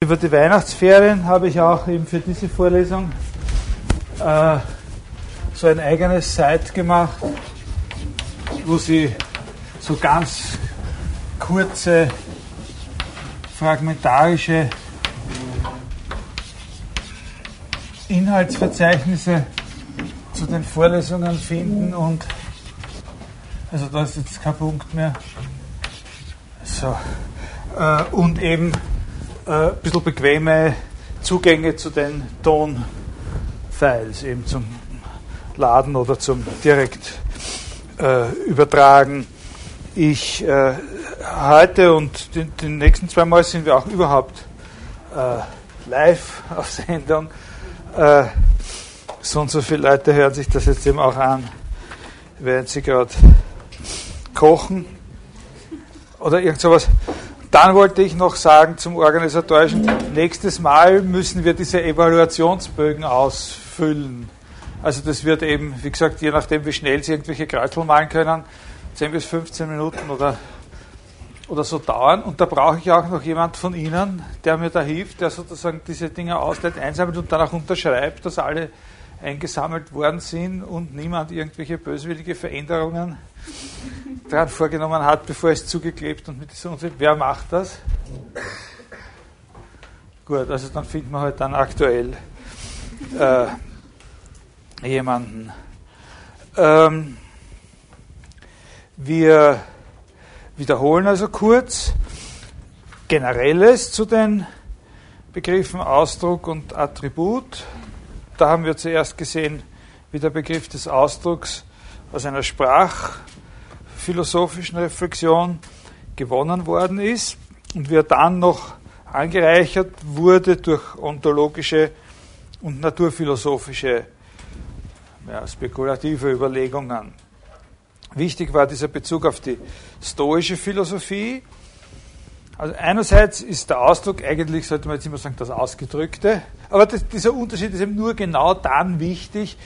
Über die Weihnachtsferien habe ich auch eben für diese Vorlesung äh, so ein eigenes Site gemacht, wo Sie so ganz kurze, fragmentarische Inhaltsverzeichnisse zu den Vorlesungen finden und also da ist jetzt kein Punkt mehr. So. Äh, und eben ein bisschen bequeme Zugänge zu den Tonfiles, eben zum Laden oder zum direkt äh, übertragen. Ich äh, heute und die, die, nächsten zwei Mal sind wir auch überhaupt äh, live auf Sendung. Äh, so und so viele Leute hören sich das jetzt eben auch an, während sie gerade kochen oder irgend sowas. Dann wollte ich noch sagen zum organisatorischen, nächstes Mal müssen wir diese Evaluationsbögen ausfüllen. Also das wird eben, wie gesagt, je nachdem, wie schnell Sie irgendwelche Kreuzel malen können, 10 bis 15 Minuten oder, oder so dauern. Und da brauche ich auch noch jemand von Ihnen, der mir da hilft, der sozusagen diese Dinge ausleitet, einsammelt und dann auch unterschreibt, dass alle eingesammelt worden sind und niemand irgendwelche böswillige Veränderungen daran vorgenommen hat, bevor es zugeklebt und mit dieser Unsicht. Wer macht das? Gut, also dann finden wir halt dann aktuell äh, jemanden. Ähm, wir wiederholen also kurz Generelles zu den Begriffen Ausdruck und Attribut. Da haben wir zuerst gesehen, wie der Begriff des Ausdrucks aus einer Sprach- philosophischen Reflexion gewonnen worden ist und wie er dann noch angereichert wurde durch ontologische und naturphilosophische ja, spekulative Überlegungen. Wichtig war dieser Bezug auf die stoische Philosophie. Also einerseits ist der Ausdruck eigentlich, sollte man jetzt immer sagen, das Ausgedrückte, aber das, dieser Unterschied ist eben nur genau dann wichtig,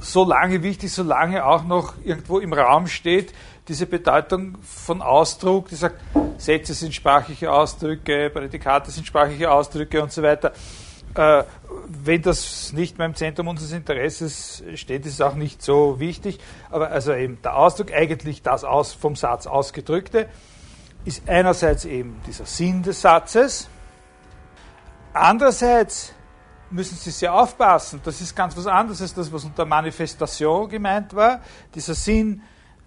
so lange wichtig, solange auch noch irgendwo im Raum steht, diese Bedeutung von Ausdruck, die sagt, Sätze sind sprachliche Ausdrücke, Prädikate sind sprachliche Ausdrücke und so weiter. Äh, wenn das nicht mehr im Zentrum unseres Interesses steht, ist es auch nicht so wichtig. Aber also eben der Ausdruck, eigentlich das aus, vom Satz ausgedrückte, ist einerseits eben dieser Sinn des Satzes, andererseits müssen Sie sehr aufpassen. Das ist ganz was anderes als das, was unter Manifestation gemeint war. Dieser Sinn,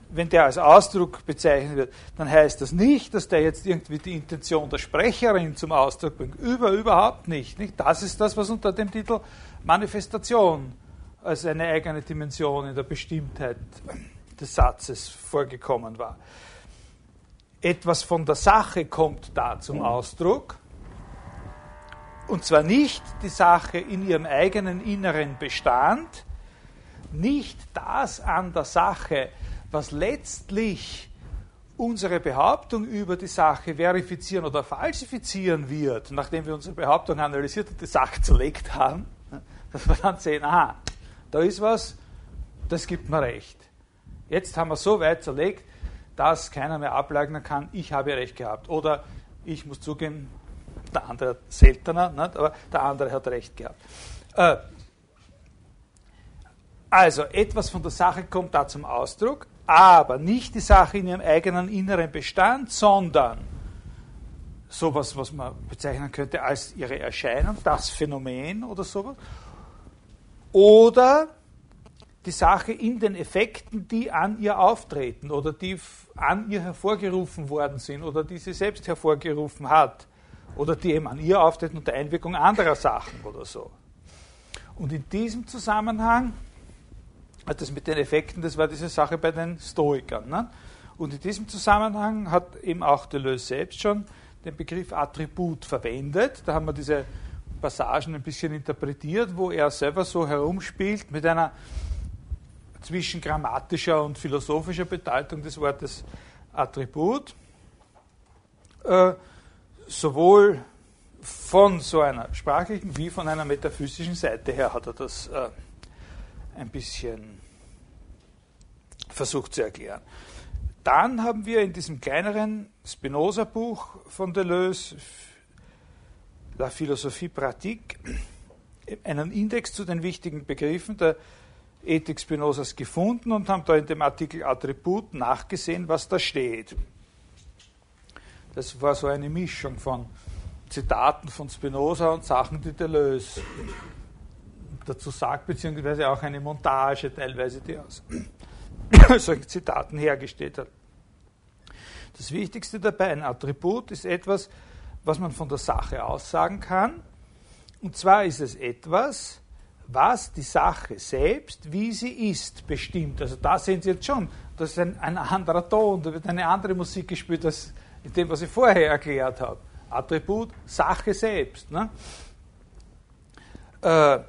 wenn der als Ausdruck bezeichnet wird, dann heißt das nicht, dass der jetzt irgendwie die Intention der Sprecherin zum Ausdruck bringt. Über, überhaupt nicht, nicht. Das ist das, was unter dem Titel Manifestation als eine eigene Dimension in der Bestimmtheit des Satzes vorgekommen war. Etwas von der Sache kommt da zum Ausdruck und zwar nicht die Sache in ihrem eigenen inneren Bestand, nicht das an der Sache, was letztlich unsere Behauptung über die Sache verifizieren oder falsifizieren wird, nachdem wir unsere Behauptung analysiert und die Sache zerlegt haben, dass wir dann sehen, aha, da ist was, das gibt mir recht. Jetzt haben wir so weit zerlegt, dass keiner mehr ableugnen kann, ich habe recht gehabt. Oder ich muss zugeben, der andere seltener, nicht? aber der andere hat recht gehabt. Äh, also, etwas von der Sache kommt da zum Ausdruck, aber nicht die Sache in ihrem eigenen inneren Bestand, sondern sowas, was man bezeichnen könnte als ihre Erscheinung, das Phänomen oder sowas. Oder die Sache in den Effekten, die an ihr auftreten oder die an ihr hervorgerufen worden sind oder die sie selbst hervorgerufen hat oder die eben an ihr auftreten unter Einwirkung anderer Sachen oder so. Und in diesem Zusammenhang das mit den Effekten, das war diese Sache bei den Stoikern. Ne? Und in diesem Zusammenhang hat eben auch Deleuze selbst schon den Begriff Attribut verwendet. Da haben wir diese Passagen ein bisschen interpretiert, wo er selber so herumspielt mit einer zwischen grammatischer und philosophischer Bedeutung des Wortes Attribut. Äh, sowohl von so einer sprachlichen wie von einer metaphysischen Seite her hat er das äh, ein bisschen versucht zu erklären. Dann haben wir in diesem kleineren Spinoza-Buch von Deleuze La Philosophie Pratique, einen Index zu den wichtigen Begriffen der Ethik Spinozas gefunden und haben da in dem Artikel Attribut nachgesehen, was da steht. Das war so eine Mischung von Zitaten von Spinoza und Sachen, die Deleuze dazu sagt, beziehungsweise auch eine Montage teilweise, die aus solchen Zitaten hergestellt hat. Das Wichtigste dabei, ein Attribut ist etwas, was man von der Sache aussagen kann. Und zwar ist es etwas, was die Sache selbst, wie sie ist, bestimmt. Also da sehen Sie jetzt schon, das ist ein, ein anderer Ton, da wird eine andere Musik gespielt als in dem, was ich vorher erklärt habe. Attribut, Sache selbst. Ne? Äh,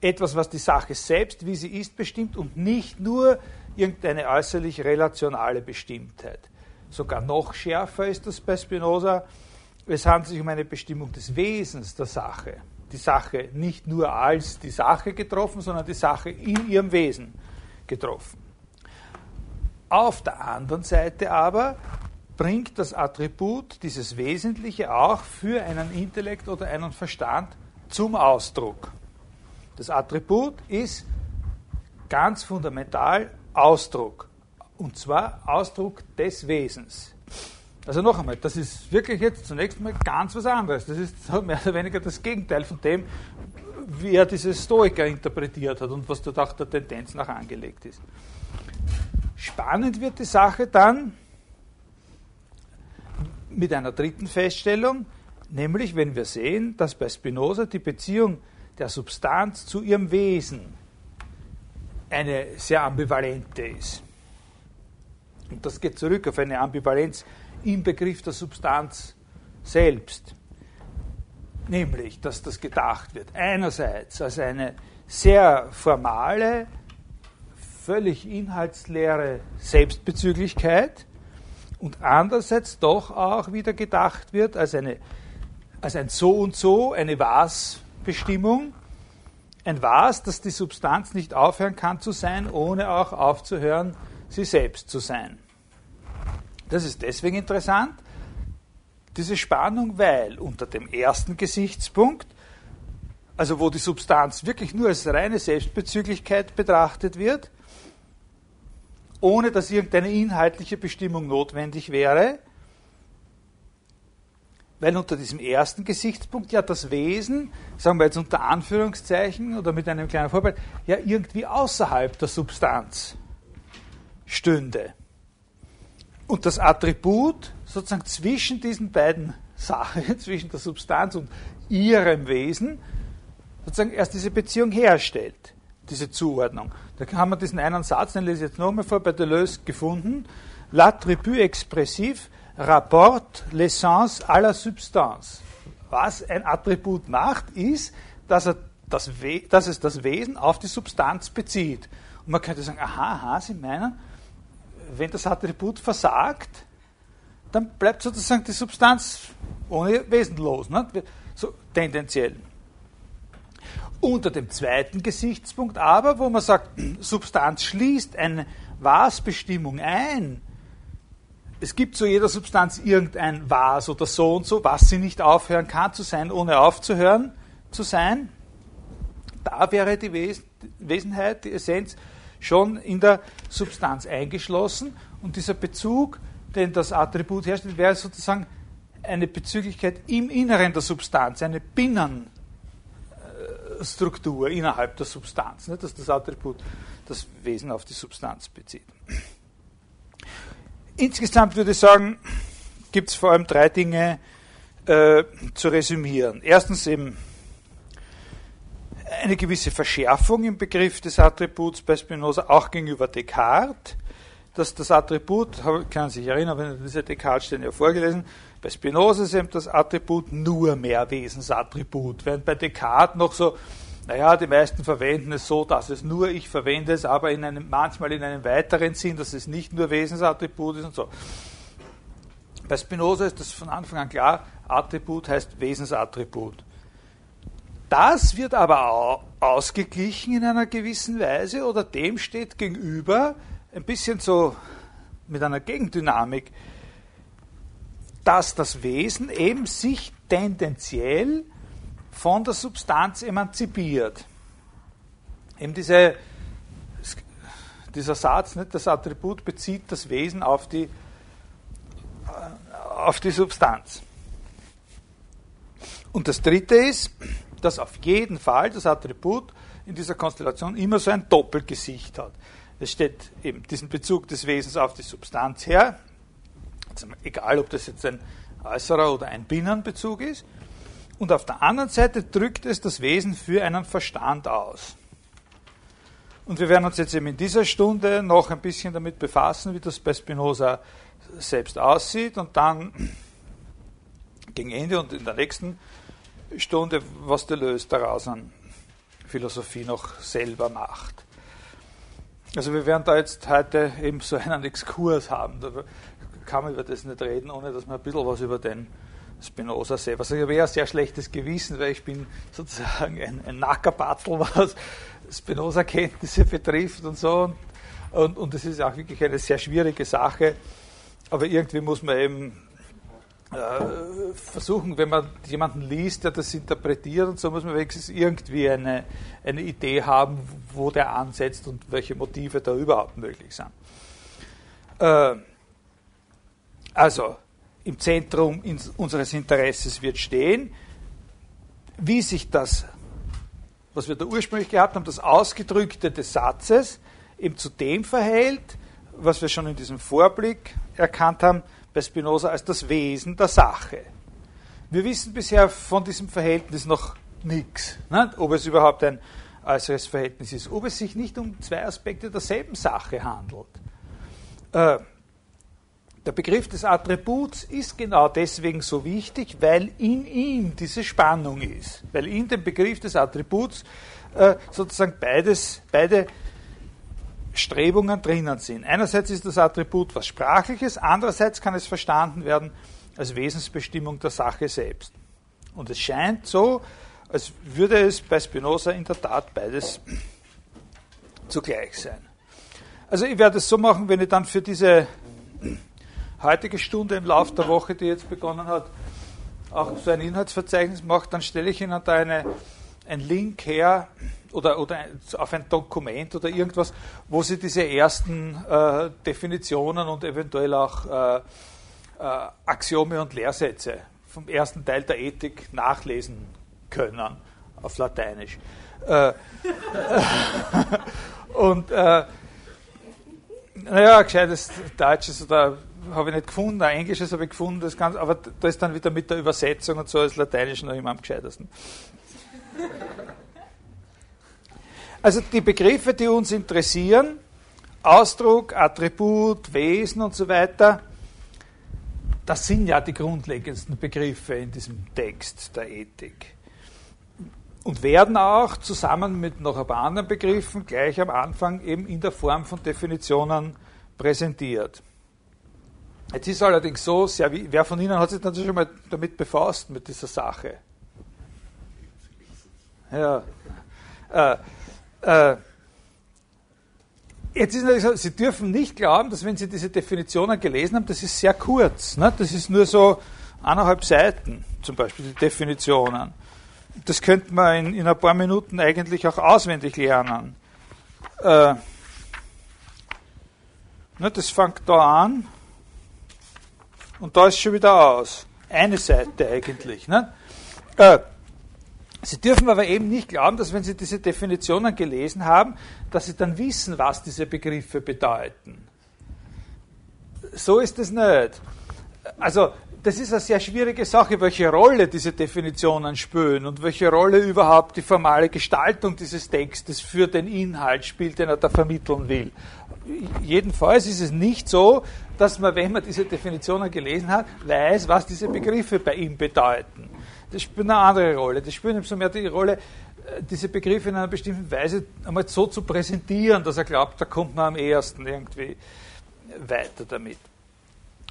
etwas, was die Sache selbst, wie sie ist, bestimmt und nicht nur irgendeine äußerlich relationale Bestimmtheit. Sogar noch schärfer ist das bei Spinoza. Es handelt sich um eine Bestimmung des Wesens der Sache. Die Sache nicht nur als die Sache getroffen, sondern die Sache in ihrem Wesen getroffen. Auf der anderen Seite aber bringt das Attribut, dieses Wesentliche, auch für einen Intellekt oder einen Verstand zum Ausdruck. Das Attribut ist ganz fundamental Ausdruck. Und zwar Ausdruck des Wesens. Also noch einmal, das ist wirklich jetzt zunächst mal ganz was anderes. Das ist mehr oder weniger das Gegenteil von dem, wie er diese Stoiker interpretiert hat und was dort auch der Tendenz nach angelegt ist. Spannend wird die Sache dann mit einer dritten Feststellung, nämlich wenn wir sehen, dass bei Spinoza die Beziehung der Substanz zu ihrem Wesen eine sehr ambivalente ist. Und das geht zurück auf eine Ambivalenz im Begriff der Substanz selbst. Nämlich, dass das gedacht wird. Einerseits als eine sehr formale, völlig inhaltsleere Selbstbezüglichkeit und andererseits doch auch wieder gedacht wird als, eine, als ein So und So, eine Was-Bestimmung, ein Was, dass die Substanz nicht aufhören kann zu sein, ohne auch aufzuhören, sie selbst zu sein. Das ist deswegen interessant, diese Spannung, weil unter dem ersten Gesichtspunkt, also wo die Substanz wirklich nur als reine Selbstbezüglichkeit betrachtet wird, ohne dass irgendeine inhaltliche Bestimmung notwendig wäre, weil unter diesem ersten Gesichtspunkt ja das Wesen, sagen wir jetzt unter Anführungszeichen oder mit einem kleinen Vorbehalt, ja irgendwie außerhalb der Substanz stünde. Und das Attribut sozusagen zwischen diesen beiden Sachen, zwischen der Substanz und ihrem Wesen, sozusagen erst diese Beziehung herstellt, diese Zuordnung. Da haben wir diesen einen Satz, den lese ich jetzt nochmal vor, bei Deleuze gefunden. L'attribut expressif rapporte l'essence à la substance. Was ein Attribut macht, ist, dass, er das dass es das Wesen auf die Substanz bezieht. Und man könnte sagen, aha, aha, Sie meinen, wenn das Attribut versagt, dann bleibt sozusagen die Substanz ohne Wesen los, ne? so tendenziell. Unter dem zweiten Gesichtspunkt aber, wo man sagt, Substanz schließt eine Was-Bestimmung ein, es gibt zu jeder Substanz irgendein Was oder so und so, was sie nicht aufhören kann zu sein, ohne aufzuhören zu sein. Da wäre die Wesenheit, die Essenz schon in der Substanz eingeschlossen und dieser Bezug, den das Attribut herstellt, wäre sozusagen eine Bezüglichkeit im Inneren der Substanz, eine Binnenstruktur innerhalb der Substanz, nicht, dass das Attribut das Wesen auf die Substanz bezieht. Insgesamt würde ich sagen, gibt es vor allem drei Dinge äh, zu resümieren. Erstens eben eine gewisse Verschärfung im Begriff des Attributs bei Spinoza, auch gegenüber Descartes. Dass das Attribut, kann sich erinnern, wenn diese Descartes-Stellen ja vorgelesen, bei Spinoza ist eben das Attribut nur mehr Wesensattribut, während bei Descartes noch so naja, die meisten verwenden es so, dass es nur, ich verwende es aber in einem, manchmal in einem weiteren Sinn, dass es nicht nur Wesensattribut ist und so. Bei Spinoza ist das von Anfang an klar, Attribut heißt Wesensattribut. Das wird aber ausgeglichen in einer gewissen Weise oder dem steht gegenüber, ein bisschen so mit einer Gegendynamik, dass das Wesen eben sich tendenziell von der Substanz emanzipiert. Eben diese, dieser Satz, nicht, das Attribut bezieht das Wesen auf die, auf die Substanz. Und das dritte ist, dass auf jeden Fall das Attribut in dieser Konstellation immer so ein Doppelgesicht hat. Es steht eben diesen Bezug des Wesens auf die Substanz her, egal ob das jetzt ein äußerer oder ein Binnenbezug ist, und auf der anderen Seite drückt es das Wesen für einen Verstand aus. Und wir werden uns jetzt eben in dieser Stunde noch ein bisschen damit befassen, wie das bei Spinoza selbst aussieht und dann gegen Ende und in der nächsten Stunde, was der Lös daraus an Philosophie noch selber macht. Also wir werden da jetzt heute eben so einen Exkurs haben. Da kann man über das nicht reden, ohne dass man ein bisschen was über den Spinoza selber. Also ich habe ein sehr schlechtes Gewissen, weil ich bin sozusagen ein, ein Nackerbattel, was Spinoza-Kenntnisse betrifft und so. Und, und, das ist auch wirklich eine sehr schwierige Sache. Aber irgendwie muss man eben versuchen, wenn man jemanden liest, der das interpretiert und so, muss man wenigstens irgendwie eine, eine Idee haben, wo der ansetzt und welche Motive da überhaupt möglich sind. Äh, also, im Zentrum unseres Interesses wird stehen, wie sich das, was wir da ursprünglich gehabt haben, das Ausgedrückte des Satzes eben zu dem verhält, was wir schon in diesem Vorblick erkannt haben, bei Spinoza als das Wesen der Sache. Wir wissen bisher von diesem Verhältnis noch nichts, ne? ob es überhaupt ein äußeres Verhältnis ist, ob es sich nicht um zwei Aspekte derselben Sache handelt. Äh, der Begriff des Attributs ist genau deswegen so wichtig, weil in ihm diese Spannung ist, weil in dem Begriff des Attributs äh, sozusagen beides, beide Strebungen drinnen sind. Einerseits ist das Attribut was Sprachliches, andererseits kann es verstanden werden als Wesensbestimmung der Sache selbst. Und es scheint so, als würde es bei Spinoza in der Tat beides zugleich sein. Also ich werde es so machen, wenn ich dann für diese heutige Stunde im Laufe der Woche, die jetzt begonnen hat, auch so ein Inhaltsverzeichnis mache, dann stelle ich Ihnen da eine, einen Link her oder, oder auf ein Dokument oder irgendwas, wo Sie diese ersten äh, Definitionen und eventuell auch äh, äh, Axiome und Lehrsätze vom ersten Teil der Ethik nachlesen können auf Lateinisch. Äh, und äh, naja, gescheites Deutsches oder habe ich nicht gefunden, ein Englisches habe ich gefunden, das Ganze, aber da ist dann wieder mit der Übersetzung und so als Lateinisch noch immer am gescheitesten. Also die Begriffe, die uns interessieren, Ausdruck, Attribut, Wesen und so weiter, das sind ja die grundlegendsten Begriffe in diesem Text der Ethik. Und werden auch zusammen mit noch ein paar anderen Begriffen gleich am Anfang eben in der Form von Definitionen präsentiert. Jetzt ist allerdings so, sehr, wer von Ihnen hat sich dann schon mal damit befasst, mit dieser Sache? Ja. Äh, äh, jetzt ist natürlich so, Sie dürfen nicht glauben, dass wenn Sie diese Definitionen gelesen haben, das ist sehr kurz. Ne? Das ist nur so eineinhalb Seiten, zum Beispiel die Definitionen. Das könnte man in, in ein paar Minuten eigentlich auch auswendig lernen. Äh, ne, das fängt da an und da ist schon wieder aus. Eine Seite eigentlich. Ne? Äh, Sie dürfen aber eben nicht glauben, dass wenn Sie diese Definitionen gelesen haben, dass Sie dann wissen, was diese Begriffe bedeuten. So ist es nicht. Also, das ist eine sehr schwierige Sache, welche Rolle diese Definitionen spielen und welche Rolle überhaupt die formale Gestaltung dieses Textes für den Inhalt spielt, den er da vermitteln will. Jedenfalls ist es nicht so, dass man, wenn man diese Definitionen gelesen hat, weiß, was diese Begriffe bei ihm bedeuten. Das spielt eine andere Rolle. Das spielt so mehr die Rolle, äh, diese Begriffe in einer bestimmten Weise einmal so zu präsentieren, dass er glaubt, da kommt man am ehesten irgendwie weiter damit.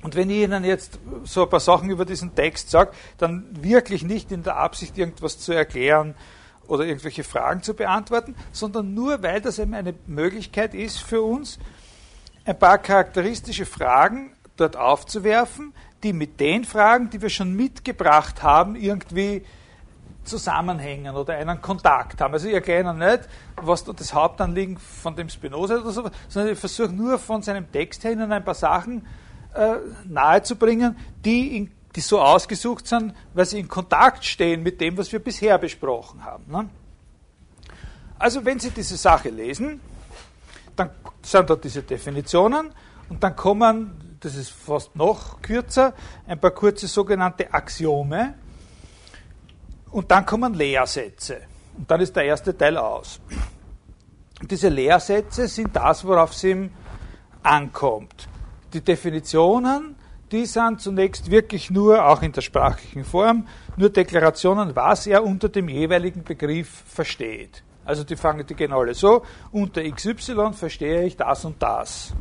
Und wenn ich Ihnen jetzt so ein paar Sachen über diesen Text sage, dann wirklich nicht in der Absicht, irgendwas zu erklären oder irgendwelche Fragen zu beantworten, sondern nur, weil das eben eine Möglichkeit ist für uns, ein paar charakteristische Fragen dort aufzuwerfen, die mit den Fragen, die wir schon mitgebracht haben, irgendwie zusammenhängen oder einen Kontakt haben. Also ich erkläre nicht, was das Hauptanliegen von dem Spinoza oder so, sondern ich versuche nur von seinem Text her Ihnen ein paar Sachen äh, nahezubringen, die, in, die so ausgesucht sind, weil sie in Kontakt stehen mit dem, was wir bisher besprochen haben. Ne? Also wenn Sie diese Sache lesen, dann sind da diese Definitionen und dann kommen, das ist fast noch kürzer, ein paar kurze sogenannte Axiome und dann kommen Lehrsätze. Und dann ist der erste Teil aus. Und diese Lehrsätze sind das, worauf es ihm ankommt. Die Definitionen, die sind zunächst wirklich nur, auch in der sprachlichen Form, nur Deklarationen, was er unter dem jeweiligen Begriff versteht. Also die fangen, die gehen alle so, unter XY verstehe ich das und das.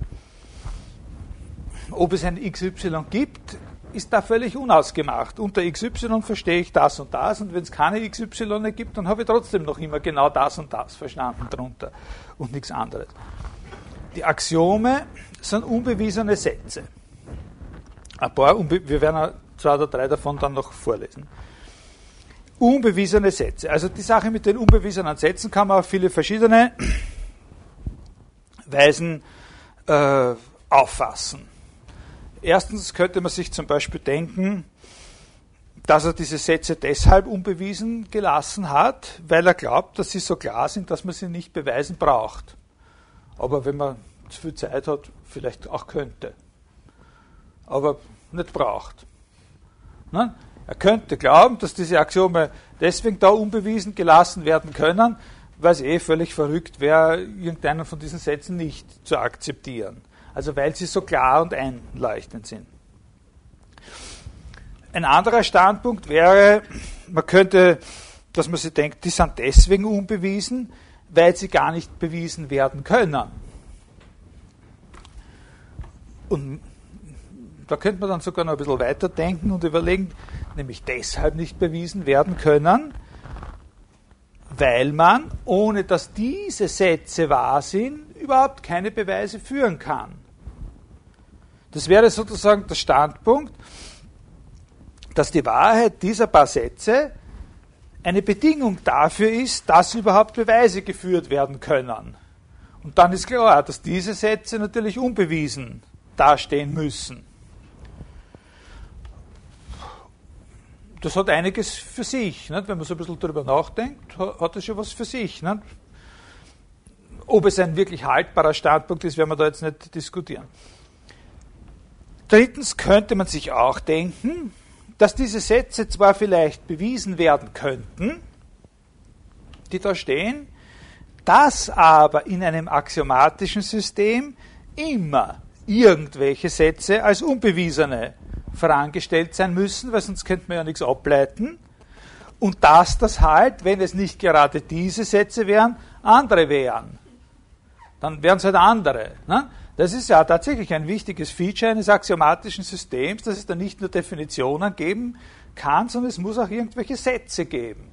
Ob es ein XY gibt, ist da völlig unausgemacht. Unter XY verstehe ich das und das und wenn es keine XY gibt, dann habe ich trotzdem noch immer genau das und das verstanden drunter und nichts anderes. Die Axiome sind unbewiesene Sätze. Ein paar, wir werden zwei oder drei davon dann noch vorlesen. Unbewiesene Sätze. Also die Sache mit den unbewiesenen Sätzen kann man auf viele verschiedene Weisen äh, auffassen. Erstens könnte man sich zum Beispiel denken, dass er diese Sätze deshalb unbewiesen gelassen hat, weil er glaubt, dass sie so klar sind, dass man sie nicht beweisen braucht. Aber wenn man zu viel Zeit hat, vielleicht auch könnte. Aber nicht braucht. Ne? Er könnte glauben, dass diese Axiome deswegen da unbewiesen gelassen werden können, weil es eh völlig verrückt wäre, irgendeinen von diesen Sätzen nicht zu akzeptieren. Also weil sie so klar und einleuchtend sind. Ein anderer Standpunkt wäre, man könnte, dass man sich denkt, die sind deswegen unbewiesen, weil sie gar nicht bewiesen werden können. Und da könnte man dann sogar noch ein bisschen weiterdenken und überlegen, nämlich deshalb nicht bewiesen werden können, weil man, ohne dass diese Sätze wahr sind, überhaupt keine Beweise führen kann. Das wäre sozusagen der Standpunkt, dass die Wahrheit dieser paar Sätze eine Bedingung dafür ist, dass überhaupt Beweise geführt werden können. Und dann ist klar, dass diese Sätze natürlich unbewiesen dastehen müssen. Das hat einiges für sich. Nicht? Wenn man so ein bisschen darüber nachdenkt, hat das schon was für sich. Nicht? Ob es ein wirklich haltbarer Standpunkt ist, werden wir da jetzt nicht diskutieren. Drittens könnte man sich auch denken, dass diese Sätze zwar vielleicht bewiesen werden könnten, die da stehen, dass aber in einem axiomatischen System immer irgendwelche Sätze als unbewiesene vorangestellt sein müssen, weil sonst könnte man ja nichts ableiten. Und dass das halt, wenn es nicht gerade diese Sätze wären, andere wären. Dann wären es halt andere. Ne? Das ist ja tatsächlich ein wichtiges Feature eines axiomatischen Systems, dass es da nicht nur Definitionen geben kann, sondern es muss auch irgendwelche Sätze geben,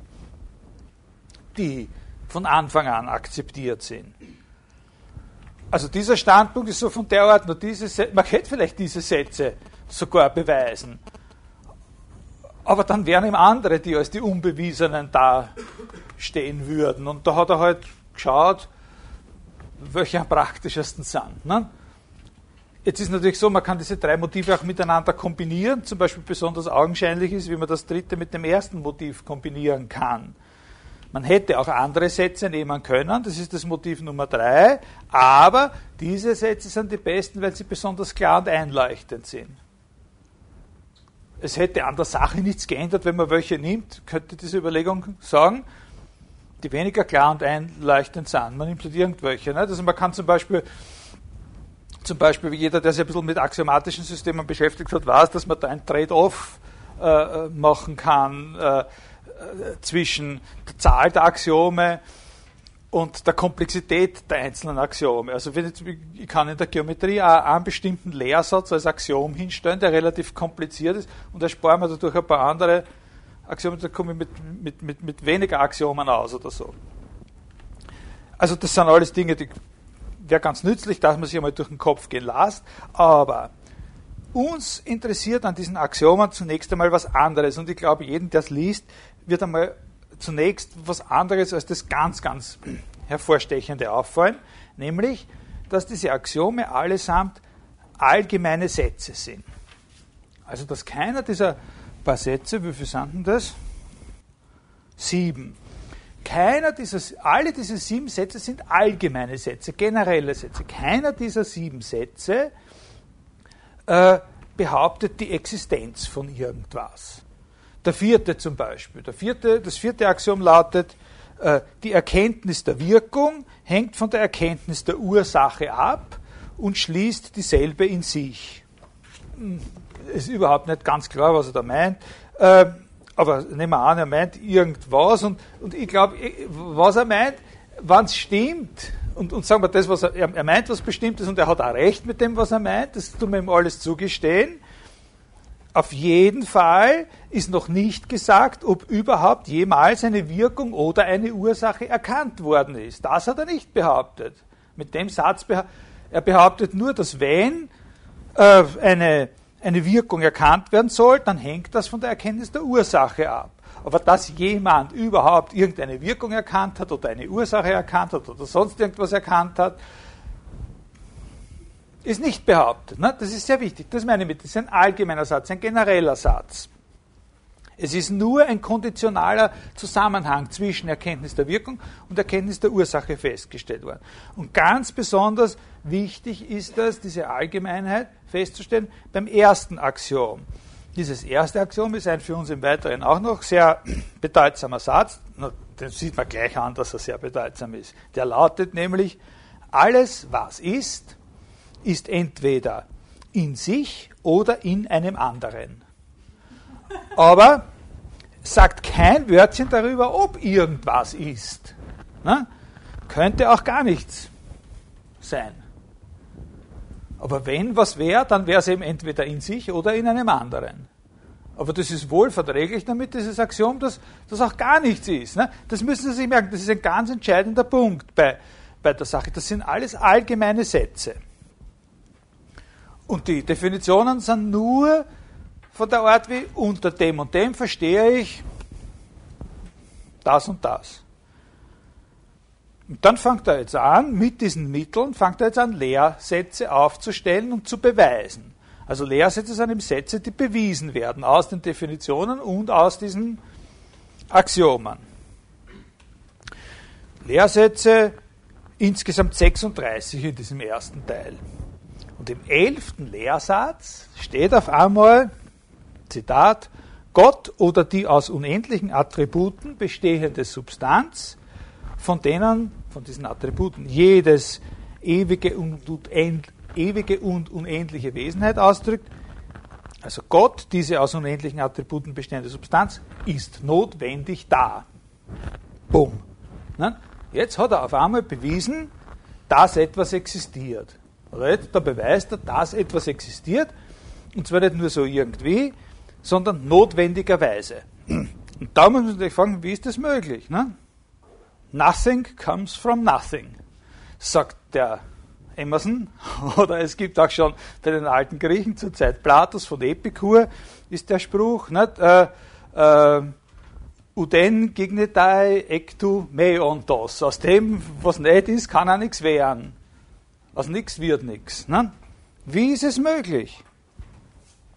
die von Anfang an akzeptiert sind. Also dieser Standpunkt ist so von der Art, nur diese, man hätte vielleicht diese Sätze sogar beweisen. Aber dann wären ihm andere, die als die Unbewiesenen da stehen würden. Und da hat er halt geschaut, welche am praktischsten sind. Ne? Jetzt ist natürlich so, man kann diese drei Motive auch miteinander kombinieren. Zum Beispiel besonders augenscheinlich ist, wie man das dritte mit dem ersten Motiv kombinieren kann. Man hätte auch andere Sätze nehmen können, das ist das Motiv Nummer drei, aber diese Sätze sind die besten, weil sie besonders klar und einleuchtend sind. Es hätte an der Sache nichts geändert, wenn man welche nimmt, könnte diese Überlegung sagen die weniger klar und einleuchtend sind. Man nimmt halt irgendwelche. Ne? Also man kann zum Beispiel, zum Beispiel jeder, der sich ein bisschen mit axiomatischen Systemen beschäftigt hat, weiß, dass man da ein Trade-off äh, machen kann äh, zwischen der Zahl der Axiome und der Komplexität der einzelnen Axiome. Also wenn ich, kann in der Geometrie einen bestimmten Lehrsatz als Axiom hinstellen, der relativ kompliziert ist, und ersparen wir dadurch ein paar andere Axiomen, da komme ich mit, mit, mit, mit weniger Axiomen aus oder so. Also das sind alles Dinge, die wäre ganz nützlich, dass man sich einmal durch den Kopf gehen lässt, aber uns interessiert an diesen Axiomen zunächst einmal was anderes. Und ich glaube, jeden, der es liest, wird einmal zunächst was anderes als das ganz, ganz hervorstechende auffallen, nämlich, dass diese Axiome allesamt allgemeine Sätze sind. Also, dass keiner dieser paar Sätze, wie viele sind denn das? Sieben. Keiner dieser, alle diese sieben Sätze sind allgemeine Sätze, generelle Sätze. Keiner dieser sieben Sätze äh, behauptet die Existenz von irgendwas. Der vierte zum Beispiel. Der vierte, das vierte Axiom lautet, äh, die Erkenntnis der Wirkung hängt von der Erkenntnis der Ursache ab und schließt dieselbe in sich. Ist überhaupt nicht ganz klar, was er da meint. Äh, aber nehmen wir an, er meint irgendwas und, und ich glaube, was er meint, wenn es stimmt, und, und sagen wir das, was er, er meint, was Bestimmtes und er hat auch recht mit dem, was er meint, das tun wir ihm alles zugestehen. Auf jeden Fall ist noch nicht gesagt, ob überhaupt jemals eine Wirkung oder eine Ursache erkannt worden ist. Das hat er nicht behauptet. Mit dem Satz behauptet er behauptet nur, dass wenn äh, eine, eine Wirkung erkannt werden soll, dann hängt das von der Erkenntnis der Ursache ab. Aber dass jemand überhaupt irgendeine Wirkung erkannt hat oder eine Ursache erkannt hat oder sonst irgendwas erkannt hat, ist nicht behauptet. Ne? Das ist sehr wichtig. Das meine ich mit. Das ist ein allgemeiner Satz, ein genereller Satz. Es ist nur ein konditionaler Zusammenhang zwischen Erkenntnis der Wirkung und Erkenntnis der Ursache festgestellt worden. Und ganz besonders wichtig ist das, diese Allgemeinheit festzustellen, beim ersten Axiom. Dieses erste Axiom ist ein für uns im Weiteren auch noch sehr bedeutsamer Satz. Den sieht man gleich an, dass er sehr bedeutsam ist. Der lautet nämlich, alles, was ist, ist entweder in sich oder in einem anderen. Aber sagt kein Wörtchen darüber, ob irgendwas ist. Na? Könnte auch gar nichts sein. Aber wenn was wäre, dann wäre es eben entweder in sich oder in einem anderen. Aber das ist wohl verträglich damit, dieses Axiom, dass das auch gar nichts ist. Ne? Das müssen Sie sich merken, das ist ein ganz entscheidender Punkt bei, bei der Sache. Das sind alles allgemeine Sätze. Und die Definitionen sind nur von der Art wie unter dem und dem verstehe ich das und das. Und dann fängt er jetzt an, mit diesen Mitteln, fängt er jetzt an, Lehrsätze aufzustellen und zu beweisen. Also Lehrsätze sind eben Sätze, die bewiesen werden aus den Definitionen und aus diesen Axiomen. Lehrsätze insgesamt 36 in diesem ersten Teil. Und im elften Lehrsatz steht auf einmal, Zitat, Gott oder die aus unendlichen Attributen bestehende Substanz von denen, von diesen Attributen, jedes ewige und, ewige und unendliche Wesenheit ausdrückt. Also Gott, diese aus unendlichen Attributen bestehende Substanz, ist notwendig da. Bumm. Ne? Jetzt hat er auf einmal bewiesen, dass etwas existiert. Da beweist er, dass etwas existiert. Und zwar nicht nur so irgendwie, sondern notwendigerweise. Und da muss man sich fragen, wie ist das möglich? Ne? Nothing comes from nothing, sagt der Emerson. Oder es gibt auch schon bei den alten Griechen zur Zeit Platos von Epikur ist der Spruch, nicht? Äh, äh, Uden gignetai ectu meontos. Aus dem, was nicht ist, kann er nichts werden. Aus nichts wird nichts. Ne? Wie ist es möglich?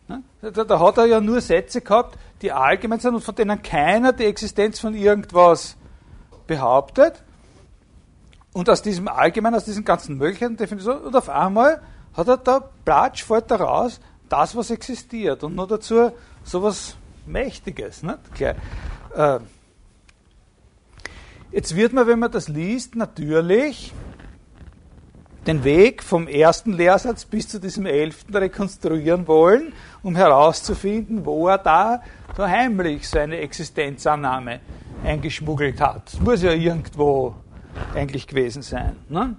Ne? Da, da, hat er ja nur Sätze gehabt, die allgemein sind und von denen keiner die Existenz von irgendwas behauptet. Und aus diesem Allgemeinen, aus diesen ganzen Möglichkeiten Definitionen, und auf einmal hat er da Platsch, fällt da raus, das, was existiert. Und noch dazu sowas Mächtiges. Nicht? Äh, jetzt wird man, wenn man das liest, natürlich den Weg vom ersten Lehrsatz bis zu diesem elften rekonstruieren wollen, um herauszufinden, wo er da so heimlich seine Existenzannahme eingeschmuggelt hat. Das muss ja irgendwo eigentlich gewesen sein. Ne?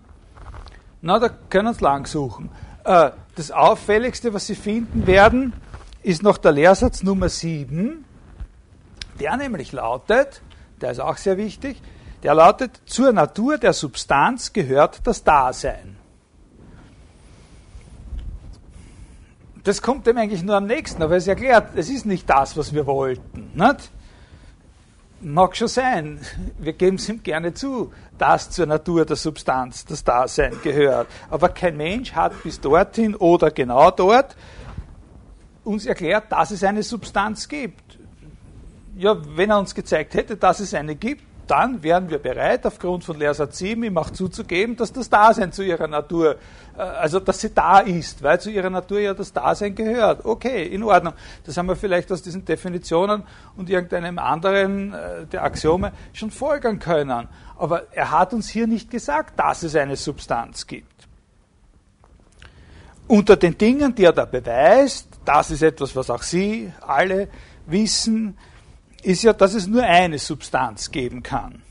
Na, da können Sie lang suchen. Äh, das Auffälligste, was Sie finden werden, ist noch der Lehrsatz Nummer 7, der nämlich lautet, der ist auch sehr wichtig, der lautet, zur Natur der Substanz gehört das Dasein. das kommt dem eigentlich nur am nächsten, aber es erklärt, es ist nicht das, was wir wollten. Nicht? Mag schon sein, wir geben es ihm gerne zu, dass zur Natur der Substanz das Dasein gehört. Aber kein Mensch hat bis dorthin oder genau dort uns erklärt, dass es eine Substanz gibt. Ja, wenn er uns gezeigt hätte, dass es eine gibt, dann wären wir bereit, aufgrund von Lehrsatz 7 ihm auch zuzugeben, dass das Dasein zu ihrer Natur, äh, also dass sie da ist, weil zu ihrer Natur ja das Dasein gehört. Okay, in Ordnung. Das haben wir vielleicht aus diesen Definitionen und irgendeinem anderen äh, der Axiome schon folgern können. Aber er hat uns hier nicht gesagt, dass es eine Substanz gibt. Unter den Dingen, die er da beweist, das ist etwas, was auch Sie alle wissen, ist ja, dass es nur eine Substanz geben kann.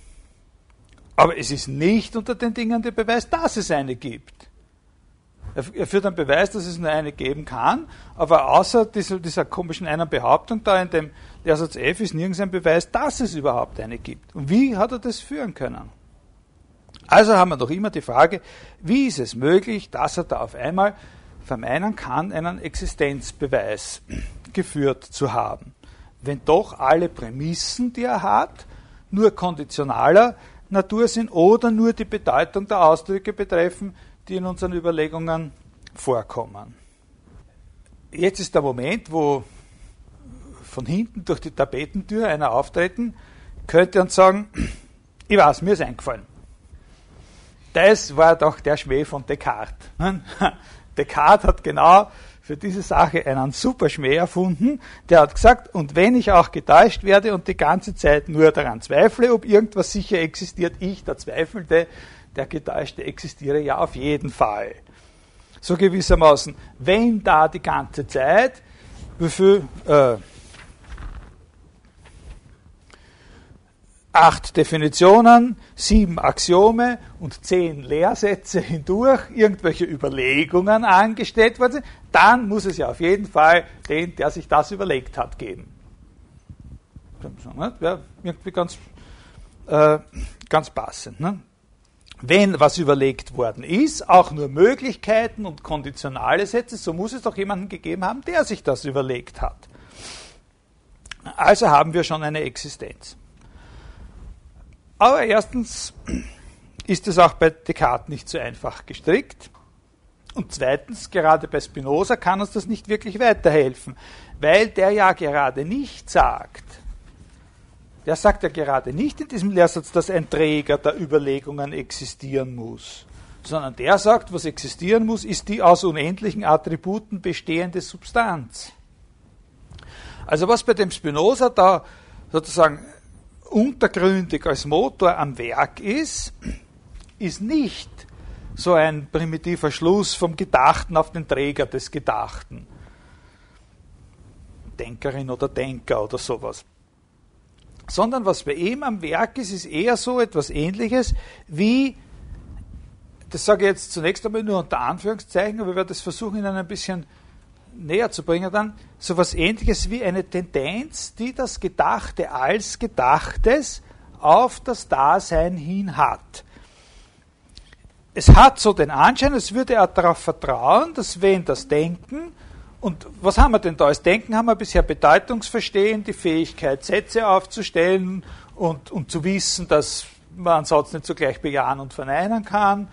Aber es ist nicht unter den Dingen der Beweis, dass es eine gibt. Er führt einen Beweis, dass es nur eine geben kann, aber außer dieser, dieser komischen einen Behauptung da in dem Lehrsatz F ist nirgends ein Beweis, dass es überhaupt eine gibt. Und wie hat er das führen können? Also haben wir doch immer die Frage, wie ist es möglich, dass er da auf einmal vermeinen kann, einen Existenzbeweis geführt zu haben wenn doch alle Prämissen, die er hat, nur konditionaler Natur sind oder nur die Bedeutung der Ausdrücke betreffen, die in unseren Überlegungen vorkommen. Jetzt ist der Moment, wo von hinten durch die Tapetentür einer auftreten könnte und sagen, ich weiß, mir ist eingefallen. Das war doch der Schmäh von Descartes. Descartes hat genau für diese Sache einen super Schmäh erfunden. Der hat gesagt, und wenn ich auch getäuscht werde und die ganze Zeit nur daran zweifle, ob irgendwas sicher existiert, ich, der Zweifelnde, der Getäuschte existiere ja auf jeden Fall. So gewissermaßen, wenn da die ganze Zeit, wie viel, äh, acht Definitionen, sieben Axiome und zehn Lehrsätze hindurch irgendwelche Überlegungen angestellt worden sind, dann muss es ja auf jeden Fall den, der sich das überlegt hat, geben. Wäre irgendwie ganz, äh, ganz passend. Ne? Wenn was überlegt worden ist, auch nur Möglichkeiten und konditionale Sätze, so muss es doch jemanden gegeben haben, der sich das überlegt hat. Also haben wir schon eine Existenz. Aber erstens ist es auch bei Descartes nicht so einfach gestrickt. Und zweitens, gerade bei Spinoza kann uns das nicht wirklich weiterhelfen, weil der ja gerade nicht sagt, der sagt ja gerade nicht in diesem Lehrsatz, dass ein Träger der Überlegungen existieren muss, sondern der sagt, was existieren muss, ist die aus unendlichen Attributen bestehende Substanz. Also was bei dem Spinoza da sozusagen untergründig als Motor am Werk ist, ist nicht so ein primitiver Schluss vom Gedachten auf den Träger des Gedachten. Denkerin oder Denker oder sowas. Sondern was bei ihm am Werk ist, ist eher so etwas ähnliches wie, das sage ich jetzt zunächst einmal nur unter Anführungszeichen, aber ich werde das versuchen, Ihnen ein bisschen näher zu bringen, dann so etwas ähnliches wie eine Tendenz, die das Gedachte als Gedachtes auf das Dasein hin hat. Es hat so den Anschein, es würde er darauf vertrauen, dass wenn das Denken, und was haben wir denn da als Denken? Haben wir bisher Bedeutungsverstehen, die Fähigkeit, Sätze aufzustellen und, und zu wissen, dass man einen Satz nicht sogleich bejahen und verneinen kann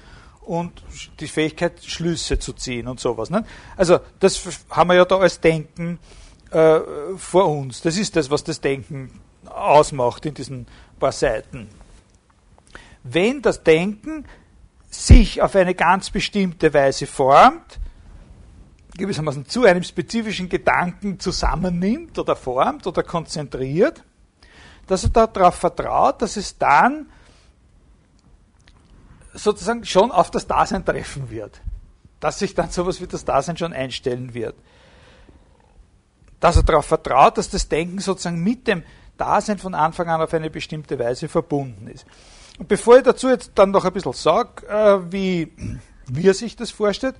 und die Fähigkeit, Schlüsse zu ziehen und sowas. Ne? Also das haben wir ja da als Denken äh, vor uns. Das ist das, was das Denken ausmacht in diesen paar Seiten. Wenn das Denken sich auf eine ganz bestimmte Weise formt, gewissermaßen zu einem spezifischen Gedanken zusammennimmt oder formt oder konzentriert, dass er darauf vertraut, dass es dann sozusagen schon auf das Dasein treffen wird. Dass sich dann sowas wie das Dasein schon einstellen wird. Dass er darauf vertraut, dass das Denken sozusagen mit dem Dasein von Anfang an auf eine bestimmte Weise verbunden ist. Und bevor ich dazu jetzt dann noch ein bisschen sage, äh, wie, wie er sich das vorstellt,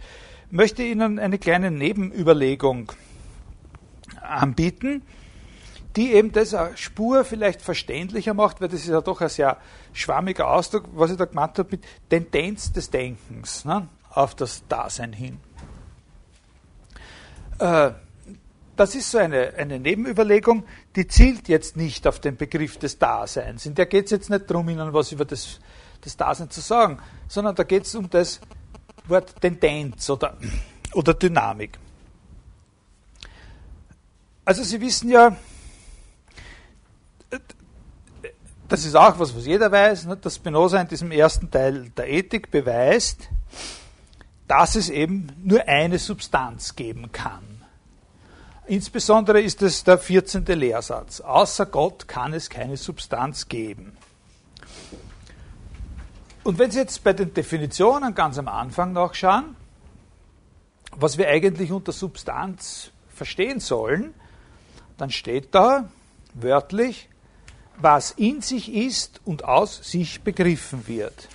möchte ich Ihnen eine kleine Nebenüberlegung anbieten, die eben das eine Spur vielleicht verständlicher macht, weil das ist ja doch ein sehr schwammiger Ausdruck, was ich da gemeint habe mit Tendenz des Denkens ne, auf das Dasein hin. Äh, das ist so eine, eine Nebenüberlegung, die zielt jetzt nicht auf den Begriff des Daseins. In der geht es jetzt nicht darum, Ihnen was über das, das Dasein zu sagen, sondern da geht es um das Wort Tendenz oder, oder Dynamik. Also Sie wissen ja, das ist auch was, was jeder weiß, ne, dass Spinoza in diesem ersten Teil der Ethik beweist, dass es eben nur eine Substanz geben kann. Insbesondere ist es der 14. Lehrsatz. Außer Gott kann es keine Substanz geben. Und wenn Sie jetzt bei den Definitionen ganz am Anfang nachschauen, was wir eigentlich unter Substanz verstehen sollen, dann steht da wörtlich, was in sich ist und aus sich begriffen wird.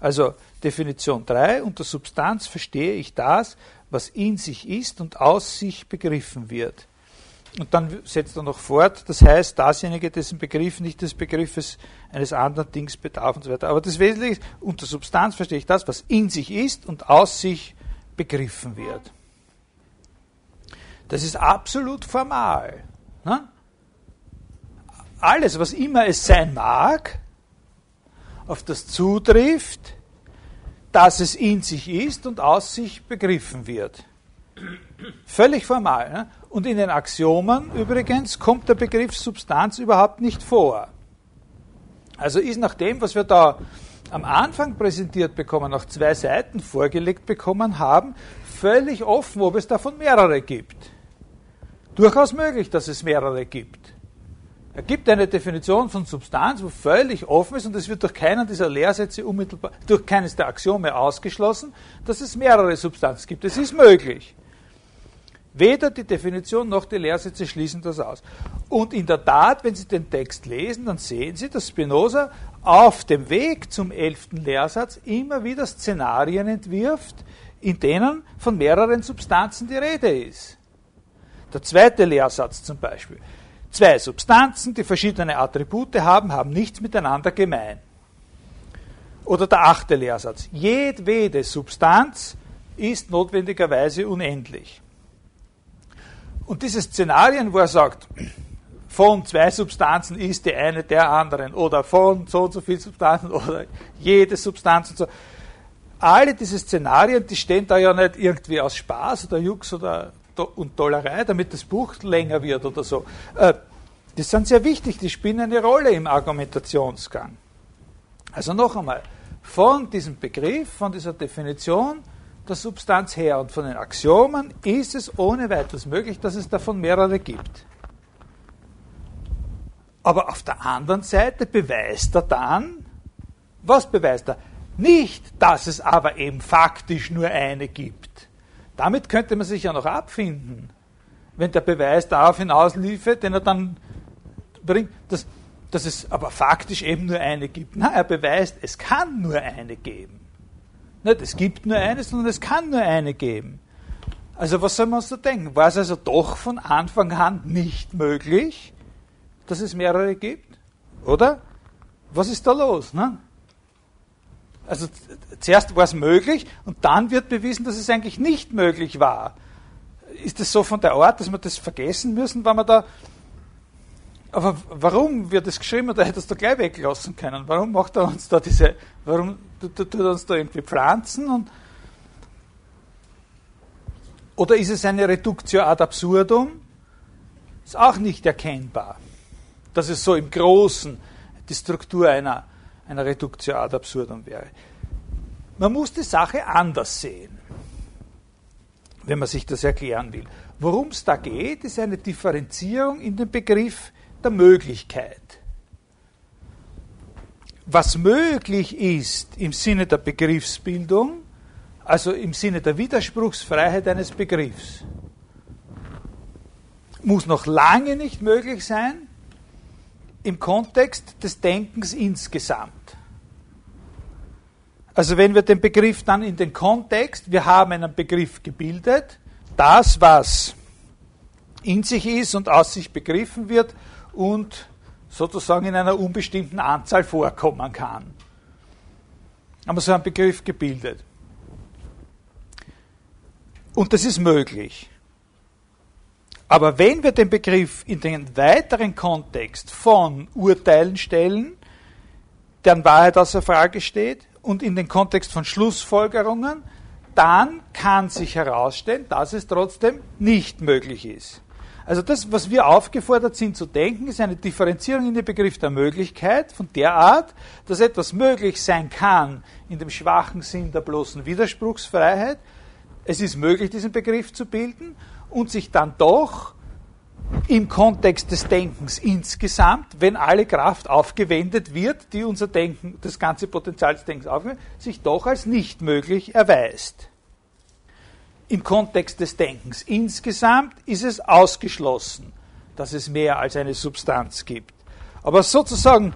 Also Definition 3, unter Substanz verstehe ich das, was in sich ist und aus sich begriffen wird. Und dann setzt er noch fort, das heißt, dasjenige, dessen Begriff nicht des Begriffes eines anderen Dings bedarf und so weiter. Aber das Wesentliche ist, unter Substanz verstehe ich das, was in sich ist und aus sich begriffen wird. Das ist absolut formal. Ne? Alles, was immer es sein mag, auf das zutrifft, dass es in sich ist und aus sich begriffen wird. Völlig formal. Ne? Und in den Axiomen übrigens kommt der Begriff Substanz überhaupt nicht vor. Also ist nach dem, was wir da am Anfang präsentiert bekommen, nach zwei Seiten vorgelegt bekommen haben, völlig offen, ob es davon mehrere gibt. Durchaus möglich, dass es mehrere gibt. Er gibt eine Definition von Substanz, wo völlig offen ist und es wird durch keinen dieser Lehrsätze unmittelbar, durch keines der Axiome ausgeschlossen, dass es mehrere Substanzen gibt. Es ist möglich. Weder die Definition noch die Lehrsätze schließen das aus. Und in der Tat, wenn Sie den Text lesen, dann sehen Sie, dass Spinoza auf dem Weg zum elften Lehrsatz immer wieder Szenarien entwirft, in denen von mehreren Substanzen die Rede ist. Der zweite Lehrsatz zum Beispiel. Zwei Substanzen, die verschiedene Attribute haben, haben nichts miteinander gemein. Oder der achte Lehrsatz. Jedwede Substanz ist notwendigerweise unendlich. Und diese Szenarien, wo er sagt, von zwei Substanzen ist die eine der anderen oder von so und so viel Substanzen oder jede Substanz und so. Alle diese Szenarien, die stehen da ja nicht irgendwie aus Spaß oder Jux oder und Dollerei, damit das Buch länger wird oder so. Äh, die sind sehr wichtig, die spielen eine Rolle im Argumentationsgang. Also noch einmal, von diesem Begriff, von dieser Definition der Substanz her und von den Axiomen ist es ohne weiteres möglich, dass es davon mehrere gibt. Aber auf der anderen Seite beweist er dann, was beweist er? Nicht, dass es aber eben faktisch nur eine gibt. Damit könnte man sich ja noch abfinden, wenn der Beweis darauf hinausliefe, den er dann bringt, dass, dass es aber faktisch eben nur eine gibt. Nein, er beweist, es kann nur eine geben. Nicht, es gibt nur eine, sondern es kann nur eine geben. Also was soll man uns da denken? War es also doch von Anfang an nicht möglich, dass es mehrere gibt? Oder? Was ist da los? Ne? Also zuerst war es möglich und dann wird bewiesen, dass es eigentlich nicht möglich war. Ist es so von der Art, dass wir das vergessen müssen, wenn wir da. Aber warum wird es geschrieben? Da hätte es da gleich weglassen können. Warum macht er uns da diese. Warum tut er uns da irgendwie pflanzen? Und, oder ist es eine Reductio ad absurdum? Ist auch nicht erkennbar. Dass es so im Großen die Struktur einer einer Reduktio ad absurdum wäre. Man muss die Sache anders sehen, wenn man sich das erklären will. Worum es da geht, ist eine Differenzierung in dem Begriff der Möglichkeit. Was möglich ist im Sinne der Begriffsbildung, also im Sinne der Widerspruchsfreiheit eines Begriffs, muss noch lange nicht möglich sein im Kontext des Denkens insgesamt. Also wenn wir den Begriff dann in den Kontext, wir haben einen Begriff gebildet, das, was in sich ist und aus sich begriffen wird und sozusagen in einer unbestimmten Anzahl vorkommen kann. Haben wir so einen Begriff gebildet. Und das ist möglich. Aber wenn wir den Begriff in den weiteren Kontext von Urteilen stellen, deren Wahrheit außer Frage steht, und in den Kontext von Schlussfolgerungen, dann kann sich herausstellen, dass es trotzdem nicht möglich ist. Also das, was wir aufgefordert sind zu denken, ist eine Differenzierung in den Begriff der Möglichkeit von der Art, dass etwas möglich sein kann in dem schwachen Sinn der bloßen Widerspruchsfreiheit. Es ist möglich, diesen Begriff zu bilden und sich dann doch im Kontext des Denkens insgesamt, wenn alle Kraft aufgewendet wird, die unser Denken, das ganze Potenzial des Denkens aufwendet, sich doch als nicht möglich erweist. Im Kontext des Denkens insgesamt ist es ausgeschlossen, dass es mehr als eine Substanz gibt. Aber sozusagen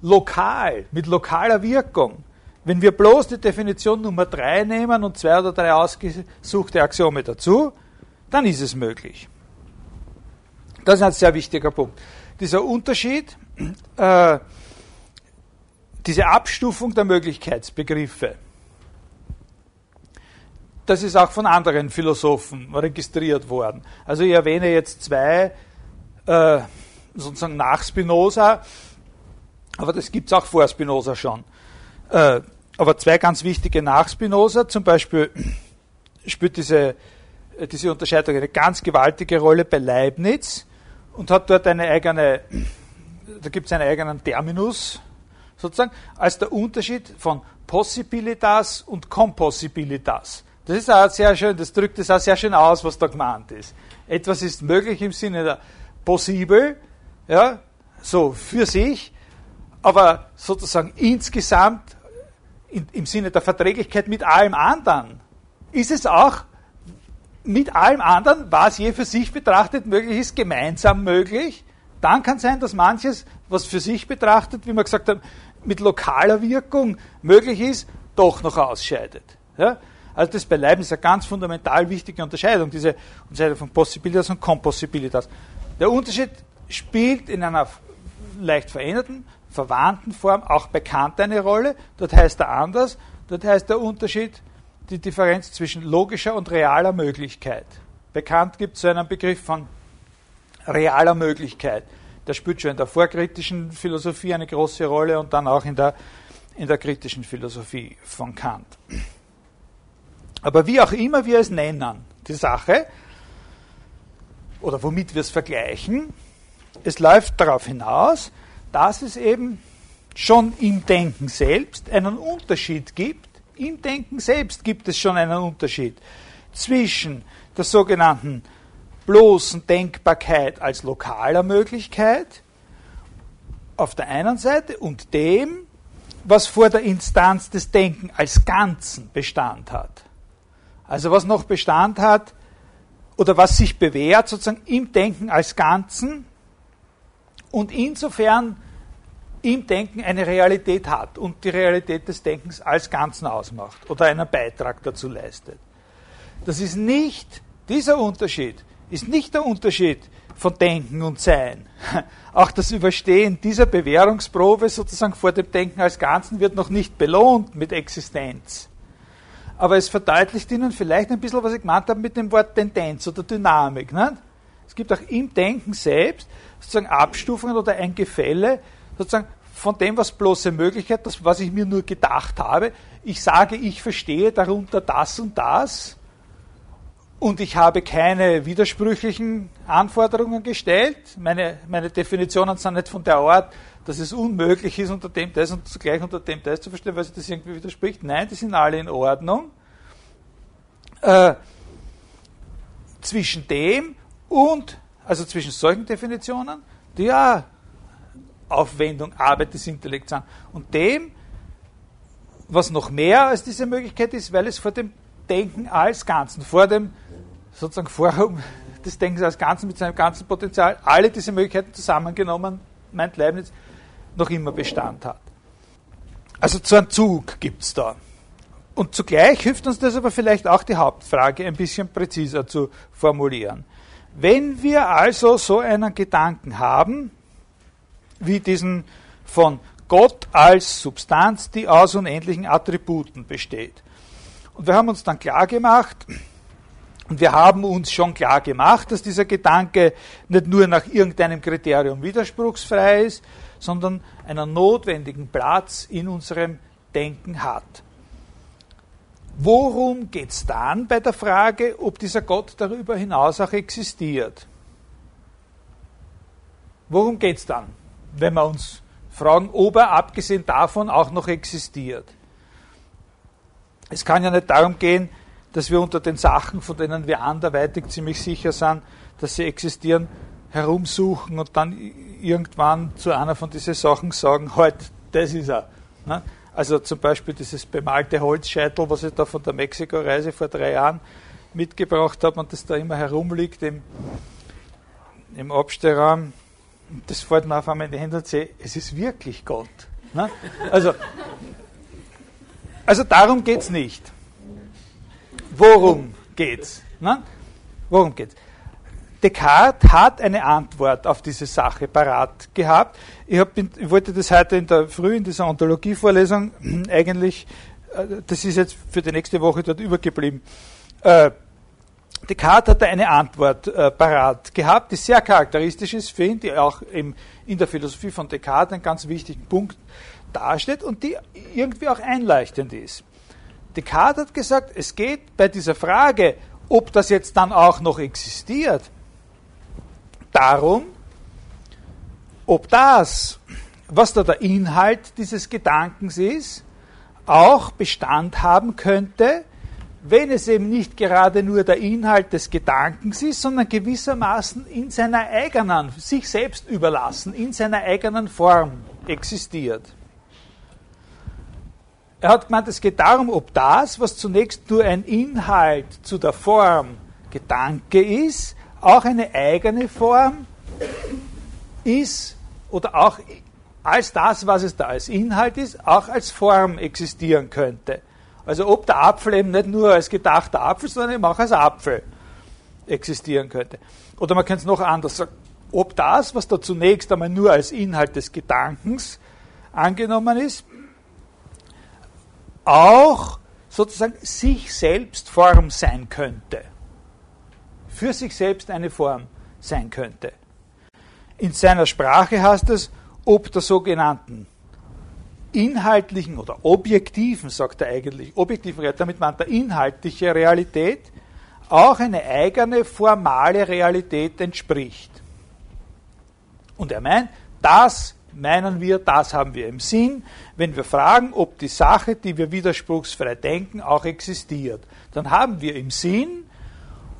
lokal, mit lokaler Wirkung, wenn wir bloß die Definition Nummer 3 nehmen und zwei oder drei ausgesuchte Axiome dazu, dann ist es möglich. Das ist ein sehr wichtiger Punkt. Dieser Unterschied, äh, diese Abstufung der Möglichkeitsbegriffe, das ist auch von anderen Philosophen registriert worden. Also ich erwähne jetzt zwei, äh, sozusagen nach Spinoza, aber das gibt es auch vor Spinoza schon. Äh, aber zwei ganz wichtige nach Spinoza, zum Beispiel spielt diese, diese Unterscheidung eine ganz gewaltige Rolle bei Leibniz und hat dort eine eigene, da gibt es einen eigenen Terminus, sozusagen, als der Unterschied von Possibilitas und Compossibilitas. Das ist auch sehr schön, das drückt es auch sehr schön aus, was da gemeint ist. Etwas ist möglich im Sinne der possible, ja, so für sich, aber sozusagen insgesamt in, im Sinne der Verträglichkeit mit allem anderen ist es auch mit allem anderen, was je für sich betrachtet möglich ist, gemeinsam möglich. Dann kann sein, dass manches, was für sich betrachtet, wie wir gesagt haben, mit lokaler Wirkung möglich ist, doch noch ausscheidet. Ja? Also das bei Leibniz eine ganz fundamental wichtige Unterscheidung, diese Unterscheidung von Possibilitas und Compossibilitas. Der Unterschied spielt in einer leicht veränderten, verwandten Form auch bei Kant eine Rolle. Dort heißt er anders. Dort heißt der Unterschied die Differenz zwischen logischer und realer Möglichkeit. Bekannt gibt es einen Begriff von realer Möglichkeit. Der spielt schon in der vorkritischen Philosophie eine große Rolle und dann auch in der, in der kritischen Philosophie von Kant. Aber wie auch immer wir es nennen, die Sache, oder womit wir es vergleichen, es läuft darauf hinaus, dass es eben schon im Denken selbst einen Unterschied gibt im Denken selbst gibt es schon einen Unterschied zwischen der sogenannten bloßen Denkbarkeit als lokaler Möglichkeit auf der einen Seite und dem, was vor der Instanz des Denken als Ganzen Bestand hat. Also was noch Bestand hat oder was sich bewährt sozusagen im Denken als Ganzen und insofern im Denken eine Realität hat und die Realität des Denkens als Ganzen ausmacht oder einen Beitrag dazu leistet. Das ist nicht, dieser Unterschied ist nicht der Unterschied von Denken und Sein. Auch das Überstehen dieser Bewährungsprobe sozusagen vor dem Denken als Ganzen wird noch nicht belohnt mit Existenz. Aber es verdeutlicht Ihnen vielleicht ein bisschen, was ich gemeint habe mit dem Wort Tendenz oder Dynamik. Nicht? Es gibt auch im Denken selbst sozusagen Abstufungen oder ein Gefälle sozusagen von dem, was bloße Möglichkeit, das, was ich mir nur gedacht habe. Ich sage, ich verstehe darunter das und das und ich habe keine widersprüchlichen Anforderungen gestellt. Meine, meine Definitionen sind nicht von der Art, dass es unmöglich ist, unter dem das und zugleich unter dem das zu verstehen, weil sich das irgendwie widerspricht. Nein, die sind alle in Ordnung. Äh, zwischen dem und, also zwischen solchen Definitionen, die ja Aufwendung, Arbeit des Intellekts an. Und dem, was noch mehr als diese Möglichkeit ist, weil es vor dem Denken als Ganzen, vor dem sozusagen Forum des Denkens als Ganzen mit seinem ganzen Potenzial, alle diese Möglichkeiten zusammengenommen, meint Leibniz, noch immer Bestand hat. Also so einen Zug gibt es da. Und zugleich hilft uns das aber vielleicht auch die Hauptfrage ein bisschen präziser zu formulieren. Wenn wir also so einen Gedanken haben, wie diesen von Gott als Substanz, die aus unendlichen Attributen besteht. Und wir haben uns dann klar gemacht, Und wir haben uns schon klar gemacht, dass dieser Gedanke nicht nur nach irgendeinem Kriterium widerspruchsfrei ist, sondern einen notwendigen Platz in unserem Denken hat. Worum geht es dann bei der Frage, ob dieser Gott darüber hinaus auch existiert? Worum geht es dann, wenn wir uns fragen, ob er abgesehen davon auch noch existiert? Es kann ja nicht darum gehen, dass wir unter den Sachen, von denen wir anderweitig ziemlich sicher sind, dass sie existieren, herumsuchen und dann irgendwann zu einer von diesen Sachen sagen, halt, das ist er. Ne? Also zum Beispiel dieses bemalte Holzscheitel, was ich da von der Mexiko-Reise vor drei Jahren mitgebracht habe und das da immer herumliegt im, im Abstellraum. Das fällt mir auf einmal in die Hände und sehe, es ist wirklich Gott. Ne? Also, also darum geht es nicht. Worum geht's? Ne? Worum geht's? Descartes hat eine Antwort auf diese Sache parat gehabt. Ich, hab, ich wollte das heute in der Früh in dieser Ontologievorlesung eigentlich, äh, das ist jetzt für die nächste Woche dort übergeblieben. Äh, Descartes hat eine Antwort äh, parat gehabt, die sehr charakteristisch ist für ihn, die auch im, in der Philosophie von Descartes einen ganz wichtigen Punkt darstellt und die irgendwie auch einleuchtend ist. Descartes hat gesagt, es geht bei dieser Frage, ob das jetzt dann auch noch existiert, darum, ob das, was da der Inhalt dieses Gedankens ist, auch Bestand haben könnte, wenn es eben nicht gerade nur der Inhalt des Gedankens ist, sondern gewissermaßen in seiner eigenen, sich selbst überlassen, in seiner eigenen Form existiert. Er hat gemeint, es geht darum, ob das, was zunächst nur ein Inhalt zu der Form Gedanke ist, auch eine eigene Form ist oder auch als das, was es da als Inhalt ist, auch als Form existieren könnte. Also ob der Apfel eben nicht nur als gedachter Apfel, sondern eben auch als Apfel existieren könnte. Oder man könnte es noch anders sagen, ob das, was da zunächst einmal nur als Inhalt des Gedankens angenommen ist, auch sozusagen sich selbst Form sein könnte. Für sich selbst eine Form sein könnte. In seiner Sprache heißt es, ob der sogenannten inhaltlichen oder objektiven, sagt er eigentlich, objektiven, damit meint er inhaltliche Realität, auch eine eigene formale Realität entspricht. Und er meint, das meinen wir, das haben wir im Sinn, wenn wir fragen, ob die Sache, die wir widerspruchsfrei denken, auch existiert. Dann haben wir im Sinn,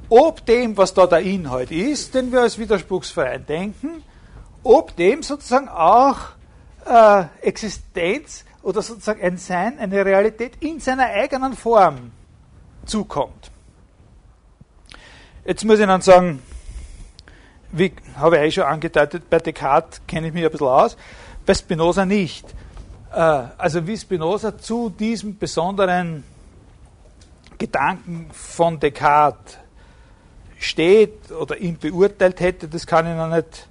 ob dem, was da der Inhalt ist, den wir als widerspruchsfrei denken, ob dem sozusagen auch äh, Existenz oder sozusagen ein Sein, eine Realität in seiner eigenen Form zukommt. Jetzt muss ich dann sagen, wie habe ich eh schon angedeutet, bei Descartes kenne ich mich ein bisschen aus, bei Spinoza nicht. Äh, also wie Spinoza zu diesem besonderen Gedanken von Descartes steht oder ihn beurteilt hätte, das kann ich noch nicht.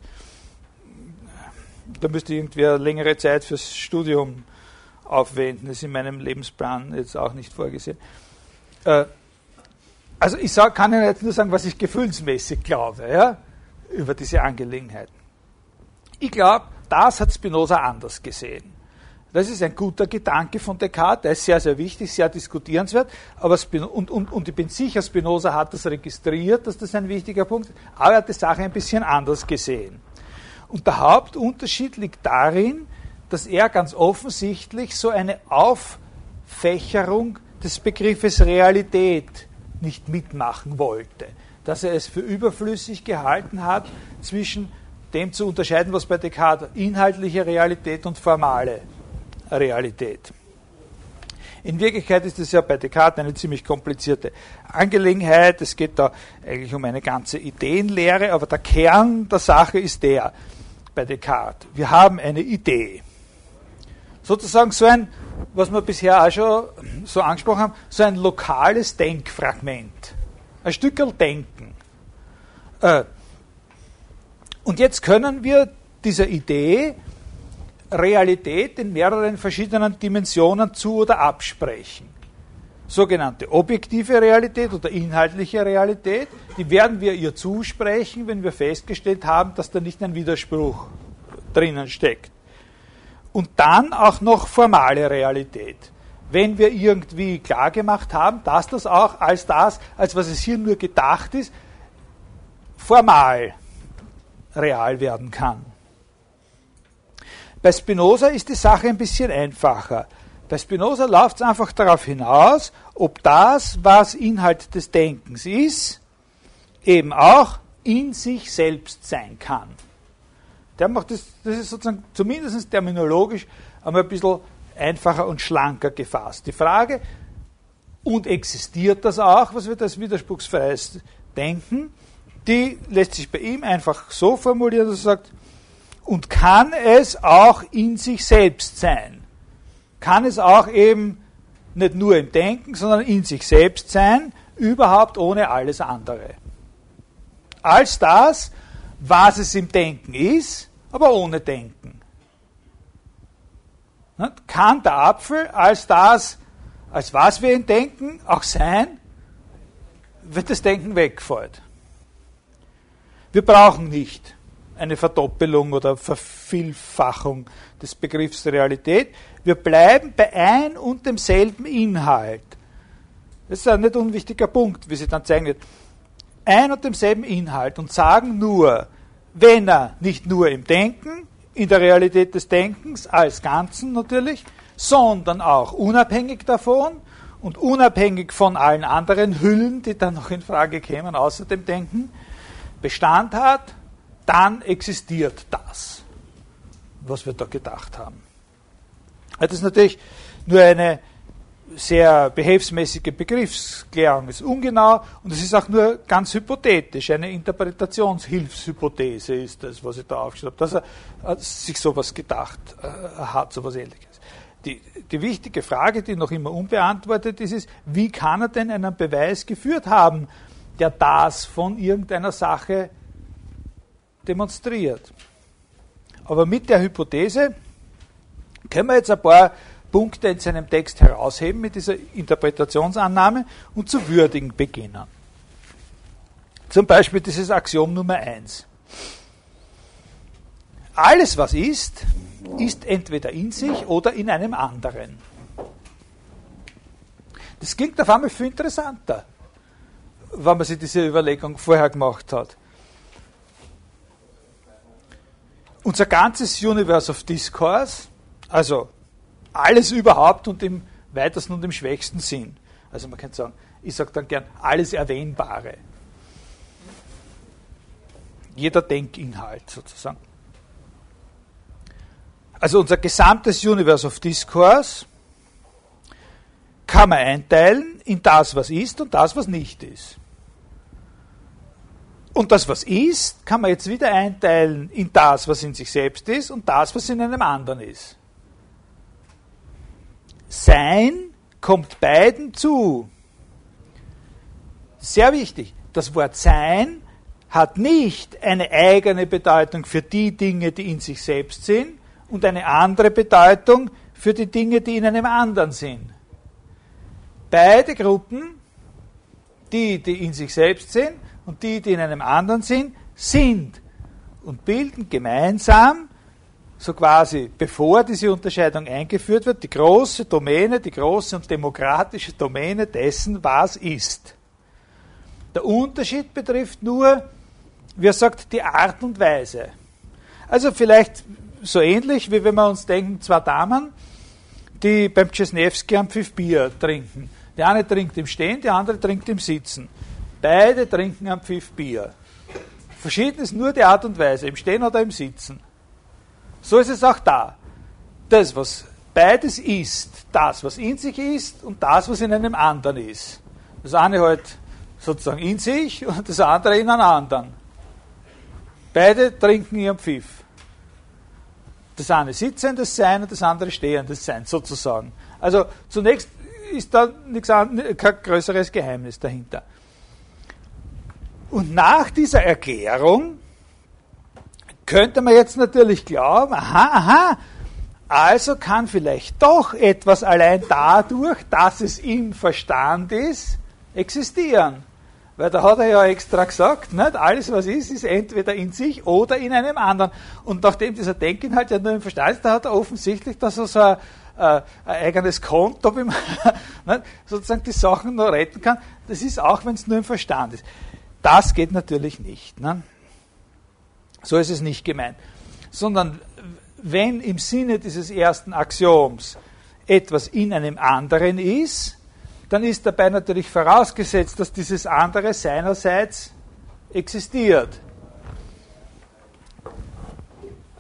Da müsste eine längere Zeit fürs Studium aufwenden. Das ist in meinem Lebensplan jetzt auch nicht vorgesehen. Äh, also ich sag, kann Ihnen jetzt nur sagen, was ich gefühlsmäßig glaube. Ja? über diese Angelegenheiten. Ich glaube, das hat Spinoza anders gesehen. Das ist ein guter Gedanke von Descartes, der ist sehr, sehr wichtig, sehr diskutierenswert. Aber und, und, und ich bin sicher, Spinoza hat das registriert, dass das ein wichtiger Punkt ist, aber er hat die Sache ein bisschen anders gesehen. Und der Hauptunterschied liegt darin, dass er ganz offensichtlich so eine Auffächerung des Begriffes Realität nicht mitmachen wollte dass er es für überflüssig gehalten hat, zwischen dem zu unterscheiden, was bei Descartes inhaltliche Realität und formale Realität. In Wirklichkeit ist es ja bei Descartes eine ziemlich komplizierte Angelegenheit. Es geht da eigentlich um eine ganze Ideenlehre, aber der Kern der Sache ist der bei Descartes. Wir haben eine Idee. Sozusagen so ein, was wir bisher auch schon so angesprochen haben, so ein lokales Denkfragment ein Stückel denken. Äh, und jetzt können wir dieser Idee Realität in mehreren verschiedenen Dimensionen zu oder absprechen. Sogenannte objektive Realität oder inhaltliche Realität, die werden wir ihr zusprechen, wenn wir festgestellt haben, dass da nicht ein Widerspruch drinnen steckt. Und dann auch noch formale Realität. Wenn wir irgendwie klargemacht haben, dass das auch als das, als was es hier nur gedacht ist, formal real werden kann. Bei Spinoza ist die Sache ein bisschen einfacher. Bei Spinoza läuft es einfach darauf hinaus, ob das, was Inhalt des Denkens ist, eben auch in sich selbst sein kann. Der macht das, das ist sozusagen zumindest terminologisch einmal ein bisschen einfacher und schlanker gefasst. Die Frage, und existiert das auch, was wir das widerspruchsfreies Denken, die lässt sich bei ihm einfach so formulieren, dass er sagt, und kann es auch in sich selbst sein? Kann es auch eben nicht nur im Denken, sondern in sich selbst sein, überhaupt ohne alles andere? Als das, was es im Denken ist, aber ohne Denken. Kann der Apfel als das, als was wir ihn denken, auch sein, wenn das Denken wegfällt? Wir brauchen nicht eine Verdoppelung oder Vervielfachung des Begriffs Realität. Wir bleiben bei ein und demselben Inhalt. Das ist ein nicht unwichtiger Punkt, wie sie dann zeigen wird. Ein und demselben Inhalt und sagen nur, wenn er nicht nur im Denken, in der Realität des Denkens als Ganzen natürlich, sondern auch unabhängig davon und unabhängig von allen anderen Hüllen, die dann noch in Frage kämen, außer dem Denken, Bestand hat, dann existiert das, was wir da gedacht haben. Das ist natürlich nur eine sehr behelfsmäßige Begriffsklärung, ist ungenau und es ist auch nur ganz hypothetisch. Eine Interpretationshilfshypothese ist das, was ich da aufgeschrieben habe, dass er sich sowas gedacht äh, hat, sowas ähnliches. Die, die wichtige Frage, die noch immer unbeantwortet ist, ist, wie kann er denn einen Beweis geführt haben, der das von irgendeiner Sache demonstriert. Aber mit der Hypothese können wir jetzt ein paar Punkte in seinem Text herausheben mit dieser Interpretationsannahme und zu würdigen beginnen. Zum Beispiel dieses Axiom Nummer 1. Alles, was ist, ist entweder in sich oder in einem anderen. Das klingt auf einmal viel interessanter wenn man sich diese Überlegung vorher gemacht hat. Unser ganzes Universe of Discourse, also alles überhaupt und im weitesten und im schwächsten Sinn. Also man kann sagen, ich sage dann gern alles Erwähnbare. Jeder Denkinhalt sozusagen. Also unser gesamtes Universe of Discourse kann man einteilen in das, was ist und das, was nicht ist. Und das, was ist, kann man jetzt wieder einteilen in das, was in sich selbst ist und das, was in einem anderen ist. Sein kommt beiden zu. Sehr wichtig. Das Wort Sein hat nicht eine eigene Bedeutung für die Dinge, die in sich selbst sind und eine andere Bedeutung für die Dinge, die in einem anderen sind. Beide Gruppen, die, die in sich selbst sind und die, die in einem anderen sind, sind und bilden gemeinsam, so quasi bevor diese Unterscheidung eingeführt wird, die große Domäne, die große und demokratische Domäne dessen, was ist. Der Unterschied betrifft nur, wie er sagt, die Art und Weise. Also vielleicht so ähnlich, wie wenn wir uns denken, zwei Damen, die beim Czesnewski am Pfiff Bier trinken. Der eine trinkt im Stehen, der andere trinkt im Sitzen. Beide trinken am Pfiff Bier. Verschieden ist nur die Art und Weise, im Stehen oder im Sitzen. So ist es auch da. Das, was beides ist, das, was in sich ist und das, was in einem anderen ist. Das eine halt sozusagen in sich und das andere in einem anderen. Beide trinken ihren Pfiff. Das eine sitzendes Sein und das andere stehendes Sein, sozusagen. Also zunächst ist da nichts, kein größeres Geheimnis dahinter. Und nach dieser Erklärung könnte man jetzt natürlich glauben, aha, aha, Also kann vielleicht doch etwas allein dadurch, dass es im Verstand ist, existieren. Weil da hat er ja extra gesagt, nicht? alles was ist, ist entweder in sich oder in einem anderen. Und nachdem dieser Denkinhalt ja nur im Verstand ist, da hat er offensichtlich da so, so ein, äh, ein eigenes Konto, man sozusagen die Sachen noch retten kann. Das ist auch, wenn es nur im Verstand ist. Das geht natürlich nicht. Ne? So ist es nicht gemeint. Sondern wenn im Sinne dieses ersten Axioms etwas in einem anderen ist, dann ist dabei natürlich vorausgesetzt, dass dieses andere seinerseits existiert.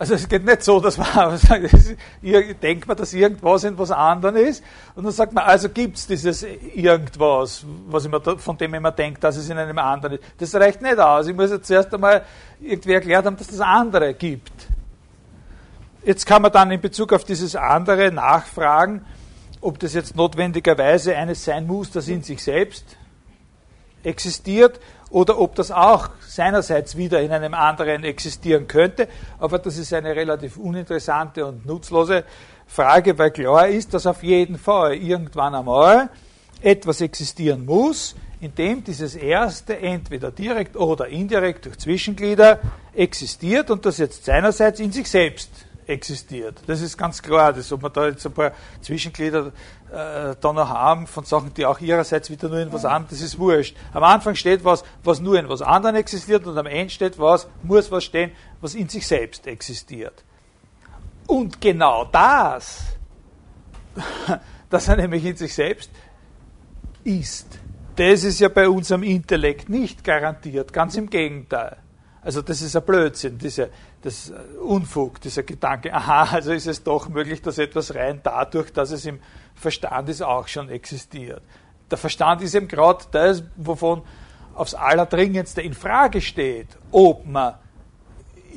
Also es geht nicht so, dass man denkt man, dass irgendwas in was anderem ist und dann sagt man, also gibt es dieses irgendwas, was immer, von dem man denkt, dass es in einem anderen ist. Das reicht nicht aus. Ich muss jetzt zuerst einmal irgendwie erklärt haben, dass das andere gibt. Jetzt kann man dann in Bezug auf dieses andere nachfragen, ob das jetzt notwendigerweise eines sein muss, das in sich selbst existiert, oder ob das auch seinerseits wieder in einem anderen existieren könnte. Aber das ist eine relativ uninteressante und nutzlose Frage, weil klar ist, dass auf jeden Fall irgendwann einmal etwas existieren muss, in dem dieses erste entweder direkt oder indirekt durch Zwischenglieder existiert und das jetzt seinerseits in sich selbst existiert. Das ist ganz klar. Das, ob wir da jetzt ein paar Zwischenglieder äh, da noch haben von Sachen, die auch ihrerseits wieder nur in was anderem, das ist wurscht. Am Anfang steht was, was nur in was anderem existiert und am Ende steht was, muss was stehen, was in sich selbst existiert. Und genau das, dass er nämlich in sich selbst ist, das ist ja bei unserem Intellekt nicht garantiert, ganz im Gegenteil. Also das ist ein Blödsinn, diese, das äh, Unfug, dieser Gedanke, aha, also ist es doch möglich, dass etwas rein dadurch, dass es im Verstand ist, auch schon existiert. Der Verstand ist eben gerade das, wovon aufs Allerdringendste in Frage steht, ob man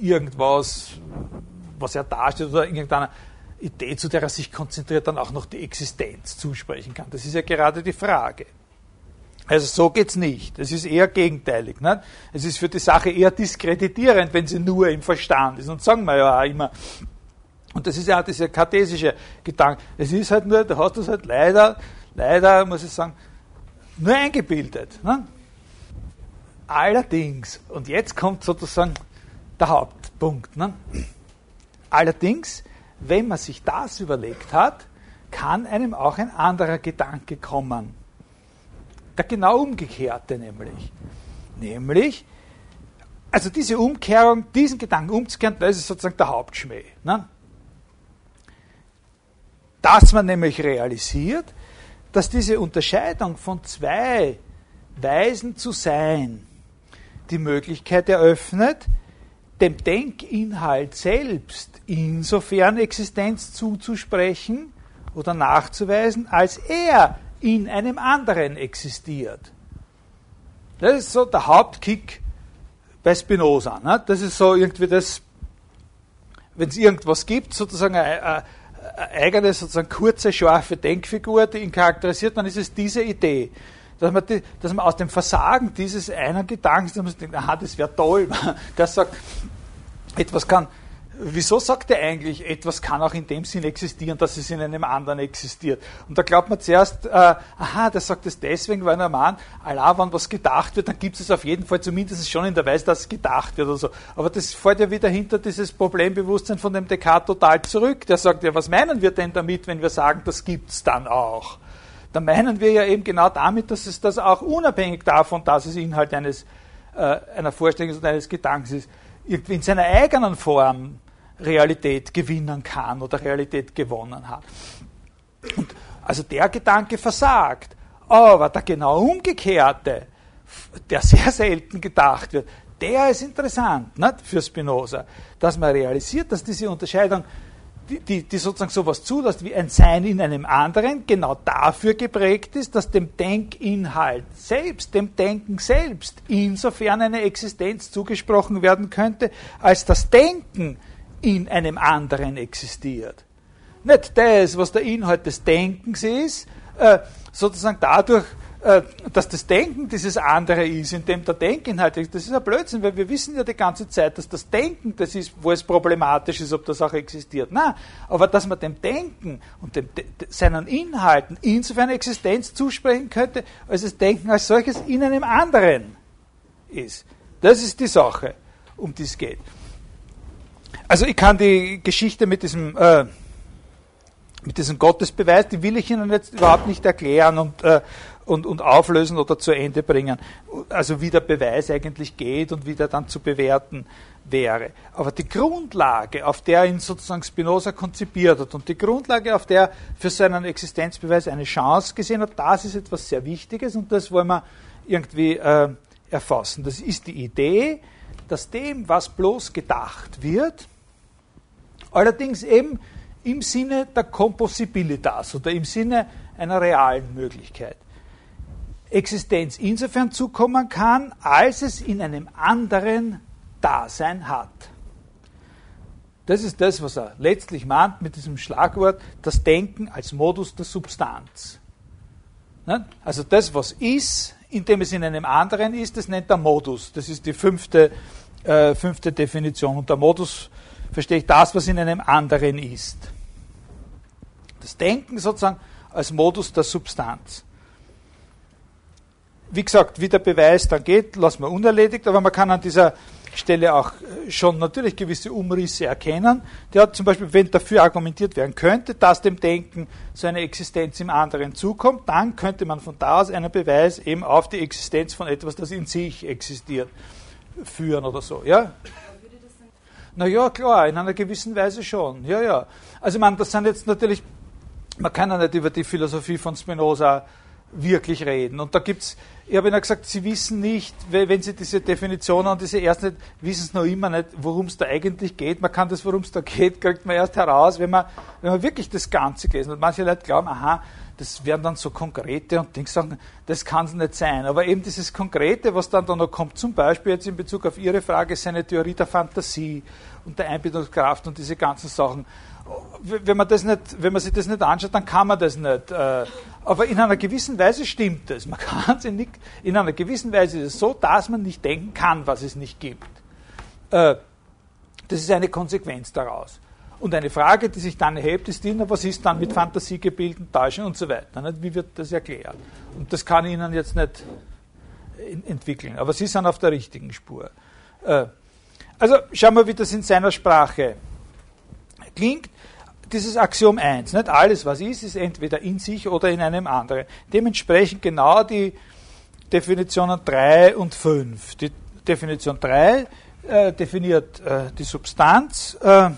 irgendwas, was er darstellt, oder irgendeiner Idee, zu der er sich konzentriert, dann auch noch die Existenz zusprechen kann. Das ist ja gerade die Frage. Also so geht's nicht. Es ist eher gegenteilig. Nicht? Es ist für die Sache eher diskreditierend, wenn sie nur im Verstand ist. Und sagen wir ja auch immer. Und das ist ja auch dieser kartesische Gedanke. Es ist halt nur, da hast du es halt leider, leider, muss ich sagen, nur eingebildet. Ne? Allerdings, und jetzt kommt sozusagen der Hauptpunkt. Ne? Allerdings, wenn man sich das überlegt hat, kann einem auch ein anderer Gedanke kommen. Der genau umgekehrte nämlich. Nämlich, also diese Umkehrung, diesen Gedanken umzukehren, das ist sozusagen der Hauptschmäh. Ne? Dass man nämlich realisiert, dass diese Unterscheidung von zwei Weisen zu sein die Möglichkeit eröffnet, dem Denkinhalt selbst insofern Existenz zuzusprechen oder nachzuweisen, als er in einem anderen existiert. Das ist so der Hauptkick bei Spinoza. Ne? Das ist so irgendwie das, wenn es irgendwas gibt, sozusagen eine, eine, eigene, sozusagen kurze, scharfe Denkfigur, die ihn charakterisiert, dann ist es diese Idee. Dass man, die, dass man aus dem Versagen dieses einen Gedankens, dass man denkt, aha, das wäre toll, der sagt, etwas kann wieso sagt er eigentlich, etwas kann auch in dem Sinn existieren, dass es in einem anderen existiert? Und da glaubt man zuerst, äh, aha, der sagt es deswegen, weil er meint, Allah, wenn was gedacht wird, dann gibt es auf jeden Fall zumindest schon in der Weise, dass es gedacht wird oder so. Aber das fällt ja wieder hinter dieses Problembewusstsein von dem Descartes total zurück. Der sagt ja, was meinen wir denn damit, wenn wir sagen, das gibt es dann auch? Da meinen wir ja eben genau damit, dass es das auch unabhängig davon, dass es Inhalt eines, äh, einer Vorstellung oder eines Gedankens ist, in seiner eigenen Form Realität gewinnen kann oder Realität gewonnen hat. Und also der Gedanke versagt. Aber der genau umgekehrte, der sehr selten gedacht wird, der ist interessant nicht, für Spinoza, dass man realisiert, dass diese Unterscheidung, die, die, die sozusagen sowas zulässt wie ein Sein in einem anderen, genau dafür geprägt ist, dass dem Denkinhalt selbst, dem Denken selbst, insofern eine Existenz zugesprochen werden könnte, als das Denken in einem anderen existiert. Nicht das, was der Inhalt des Denkens ist, äh, sozusagen dadurch dass das Denken dieses andere ist, in dem der Denkinhalt ist, das ist ein Blödsinn, weil wir wissen ja die ganze Zeit, dass das Denken das ist, wo es problematisch ist, ob das auch existiert. Nein, aber dass man dem Denken und dem, seinen Inhalten insofern Existenz zusprechen könnte, als das Denken als solches in einem anderen ist. Das ist die Sache, um die es geht. Also ich kann die Geschichte mit diesem, äh, mit diesem Gottesbeweis, die will ich Ihnen jetzt überhaupt nicht erklären und, äh, und, und auflösen oder zu Ende bringen. Also wie der Beweis eigentlich geht und wie der dann zu bewerten wäre. Aber die Grundlage, auf der ihn sozusagen Spinoza konzipiert hat und die Grundlage, auf der er für seinen Existenzbeweis eine Chance gesehen hat, das ist etwas sehr Wichtiges und das wollen wir irgendwie äh, erfassen. Das ist die Idee, dass dem, was bloß gedacht wird, allerdings eben im Sinne der Composibilitas oder im Sinne einer realen Möglichkeit. Existenz insofern zukommen kann, als es in einem anderen Dasein hat. Das ist das, was er letztlich meint mit diesem Schlagwort, das Denken als Modus der Substanz. Also das, was ist, indem es in einem anderen ist, das nennt er Modus. Das ist die fünfte, äh, fünfte Definition. Und der Modus verstehe ich das, was in einem anderen ist. Das Denken sozusagen als Modus der Substanz. Wie gesagt, wie der Beweis dann geht, lassen wir unerledigt, aber man kann an dieser Stelle auch äh, schon natürlich gewisse Umrisse erkennen. Der hat zum Beispiel, wenn dafür argumentiert werden könnte, dass dem Denken so eine Existenz im anderen zukommt, dann könnte man von da aus einen Beweis eben auf die Existenz von etwas, das in sich existiert, führen oder so. Ja? Na ja, klar, in einer gewissen Weise schon. Ja, ja. Also, man, das sind jetzt natürlich, man kann ja nicht über die Philosophie von Spinoza wirklich reden. Und da gibt's, ich habe Ihnen gesagt, Sie wissen nicht, wenn Sie diese Definition und diese nicht, wissen Sie noch immer nicht, worum es da eigentlich geht. Man kann das, worum es da geht, kriegt man erst heraus, wenn man, wenn man wirklich das Ganze gelesen hat. Manche Leute glauben, aha, das wären dann so konkrete und Dinge sagen, das kann es nicht sein. Aber eben dieses Konkrete, was dann da noch kommt, zum Beispiel jetzt in Bezug auf Ihre Frage, seine Theorie der Fantasie und der Einbildungskraft und diese ganzen Sachen. Wenn man, das nicht, wenn man sich das nicht anschaut, dann kann man das nicht. Äh, aber in einer gewissen Weise stimmt es. Man kann sie nicht, in einer gewissen Weise ist es so, dass man nicht denken kann, was es nicht gibt. Äh, das ist eine Konsequenz daraus. Und eine Frage, die sich dann erhebt, ist die, was ist dann mit Fantasiegebilden, Täuschen und so weiter? Wie wird das erklärt? Und das kann ich Ihnen jetzt nicht entwickeln. Aber Sie sind auf der richtigen Spur. Äh, also schauen wir, wie das in seiner Sprache klingt. Dieses Axiom 1, nicht alles, was ist, ist entweder in sich oder in einem anderen. Dementsprechend genau die Definitionen 3 und 5. Die Definition 3 äh, definiert äh, die Substanz. Äh,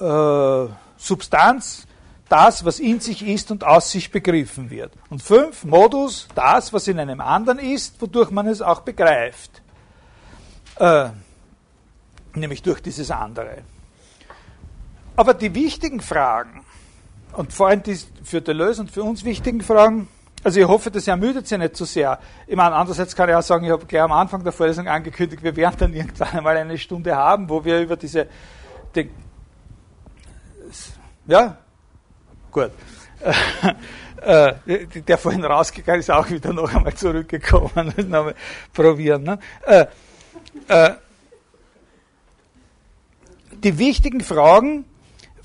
äh, Substanz, das, was in sich ist und aus sich begriffen wird. Und 5, Modus, das, was in einem anderen ist, wodurch man es auch begreift. Äh, nämlich durch dieses andere. Aber die wichtigen Fragen, und vor allem die für Deleuze und für uns wichtigen Fragen, also ich hoffe, das ermüdet Sie nicht zu so sehr. Ich meine, andererseits kann ich auch sagen, ich habe gleich am Anfang der Vorlesung angekündigt, wir werden dann irgendwann einmal eine Stunde haben, wo wir über diese, den, ja, gut. Äh, der vorhin rausgegangen ist, auch wieder noch einmal zurückgekommen. nochmal probieren. Ne? Äh, äh, die wichtigen Fragen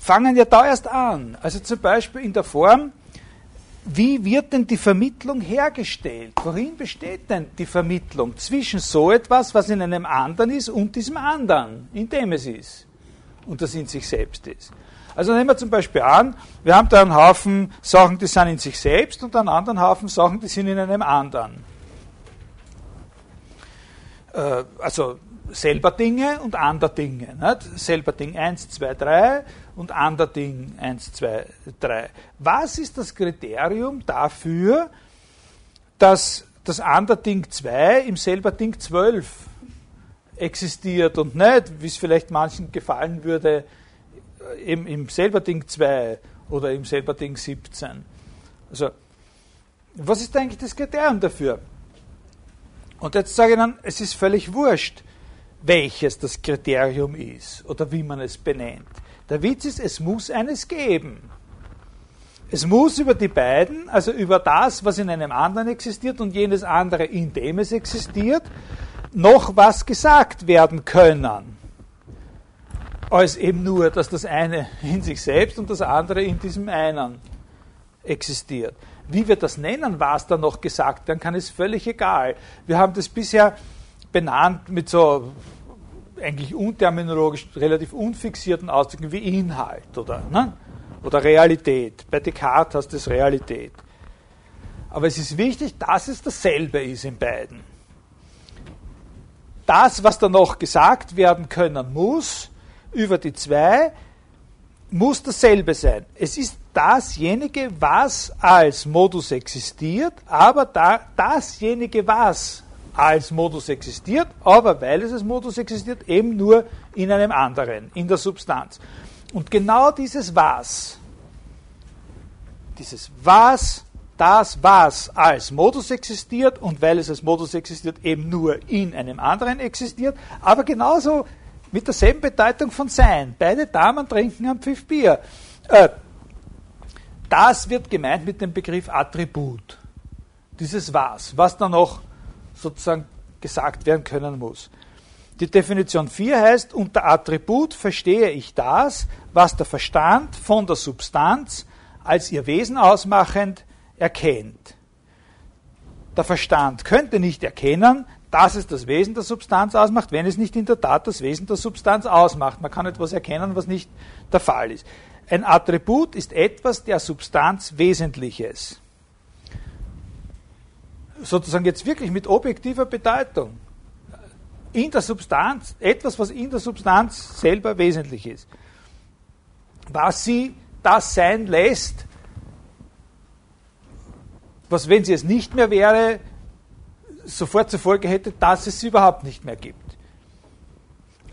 fangen ja da erst an. Also zum Beispiel in der Form, wie wird denn die Vermittlung hergestellt? Worin besteht denn die Vermittlung zwischen so etwas, was in einem anderen ist, und diesem anderen, in dem es ist und das in sich selbst ist? Also nehmen wir zum Beispiel an, wir haben da einen Haufen Sachen, die sind in sich selbst und einen anderen Haufen Sachen, die sind in einem anderen. Äh, also selber Dinge und andere Dinge. Nicht? Selber Ding 1, 2, 3 und andere Ding 1, 2, 3. Was ist das Kriterium dafür, dass das andere Ding 2 im selber Ding 12 existiert und nicht, wie es vielleicht manchen gefallen würde, im, im selber Ding 2 oder im selber Ding 17? Also, was ist eigentlich das Kriterium dafür? Und jetzt sage ich dann, es ist völlig wurscht, welches das Kriterium ist oder wie man es benennt. Der Witz ist, es muss eines geben. es muss über die beiden, also über das, was in einem anderen existiert und jenes andere, in dem es existiert, noch was gesagt werden können. Als eben nur, dass das eine in sich selbst und das andere in diesem einen existiert. Wie wir das nennen, was da noch gesagt werden kann, ist völlig egal. Wir haben das bisher benannt mit so eigentlich unterminologisch relativ unfixierten Ausdrücken wie Inhalt oder, ne? oder Realität. Bei Descartes heißt es Realität. Aber es ist wichtig, dass es dasselbe ist in beiden. Das, was da noch gesagt werden können muss, über die zwei, muss dasselbe sein. Es ist dasjenige, was als Modus existiert, aber da, dasjenige, was als Modus existiert, aber weil es als Modus existiert, eben nur in einem anderen, in der Substanz. Und genau dieses Was, dieses Was, das Was als Modus existiert und weil es als Modus existiert, eben nur in einem anderen existiert, aber genauso mit derselben Bedeutung von Sein. Beide Damen trinken am Pfiff Bier. Äh, das wird gemeint mit dem Begriff Attribut. Dieses Was, was dann noch sozusagen gesagt werden können muss. Die Definition 4 heißt, unter Attribut verstehe ich das, was der Verstand von der Substanz als ihr Wesen ausmachend erkennt. Der Verstand könnte nicht erkennen, dass es das Wesen der Substanz ausmacht, wenn es nicht in der Tat das Wesen der Substanz ausmacht. Man kann etwas erkennen, was nicht der Fall ist. Ein Attribut ist etwas der Substanz Wesentliches. Sozusagen jetzt wirklich mit objektiver Bedeutung. In der Substanz, etwas, was in der Substanz selber wesentlich ist. Was sie das sein lässt, was, wenn sie es nicht mehr wäre, sofort zur Folge hätte, dass es sie überhaupt nicht mehr gibt.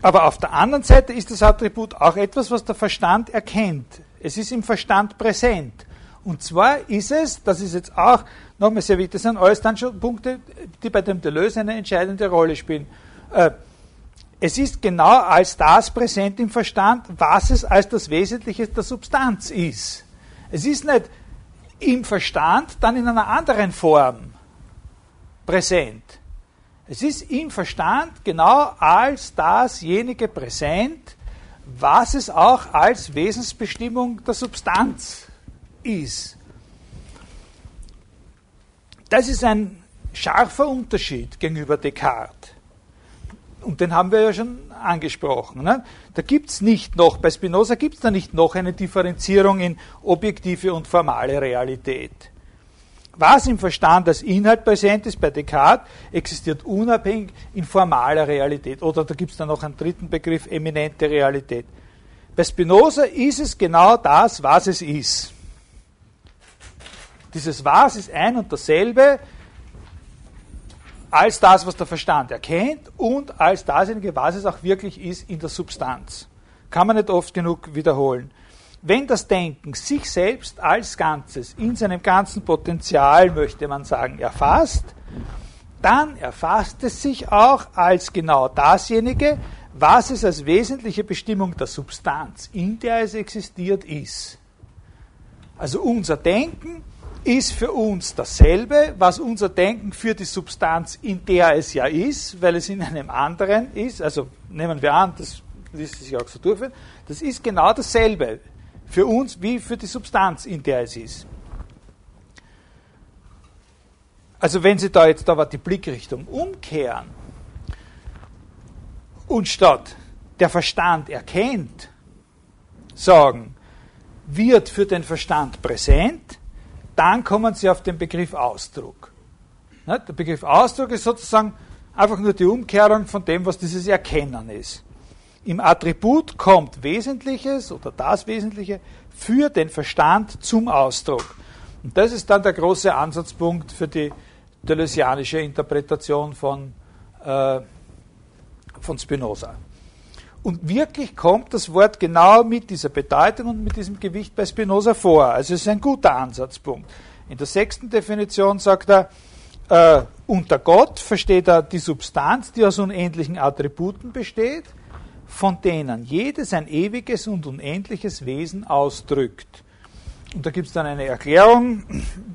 Aber auf der anderen Seite ist das Attribut auch etwas, was der Verstand erkennt. Es ist im Verstand präsent. Und zwar ist es, das ist jetzt auch nochmal sehr wichtig, das sind alles dann schon Punkte, die bei dem Deleuze eine entscheidende Rolle spielen. Äh, es ist genau als das präsent im Verstand, was es als das Wesentliche der Substanz ist. Es ist nicht im Verstand dann in einer anderen Form präsent. Es ist im Verstand genau als dasjenige präsent, was es auch als Wesensbestimmung der Substanz ist. Das ist ein scharfer Unterschied gegenüber Descartes. Und den haben wir ja schon angesprochen. Ne? Da gibt es nicht noch, bei Spinoza gibt es da nicht noch eine Differenzierung in objektive und formale Realität. Was im Verstand als Inhalt präsent ist bei Descartes, existiert unabhängig in formaler Realität. Oder da gibt es dann noch einen dritten Begriff, eminente Realität. Bei Spinoza ist es genau das, was es ist. Dieses Was ist ein und dasselbe als das, was der Verstand erkennt und als dasjenige, was es auch wirklich ist in der Substanz. Kann man nicht oft genug wiederholen wenn das Denken sich selbst als Ganzes in seinem ganzen Potenzial, möchte man sagen, erfasst, dann erfasst es sich auch als genau dasjenige, was es als wesentliche Bestimmung der Substanz, in der es existiert, ist. Also unser Denken ist für uns dasselbe, was unser Denken für die Substanz, in der es ja ist, weil es in einem anderen ist, also nehmen wir an, das ließ sich auch so durchführen, das ist genau dasselbe für uns wie für die Substanz, in der es ist. Also wenn Sie da jetzt aber die Blickrichtung umkehren und statt der Verstand erkennt, sagen, wird für den Verstand präsent, dann kommen Sie auf den Begriff Ausdruck. Der Begriff Ausdruck ist sozusagen einfach nur die Umkehrung von dem, was dieses Erkennen ist. Im Attribut kommt Wesentliches oder das Wesentliche für den Verstand zum Ausdruck. Und das ist dann der große Ansatzpunkt für die deleuzianische Interpretation von, äh, von Spinoza. Und wirklich kommt das Wort genau mit dieser Bedeutung und mit diesem Gewicht bei Spinoza vor. Also es ist ein guter Ansatzpunkt. In der sechsten Definition sagt er, äh, unter Gott versteht er die Substanz, die aus unendlichen Attributen besteht von denen jedes ein ewiges und unendliches Wesen ausdrückt. Und da gibt es dann eine Erklärung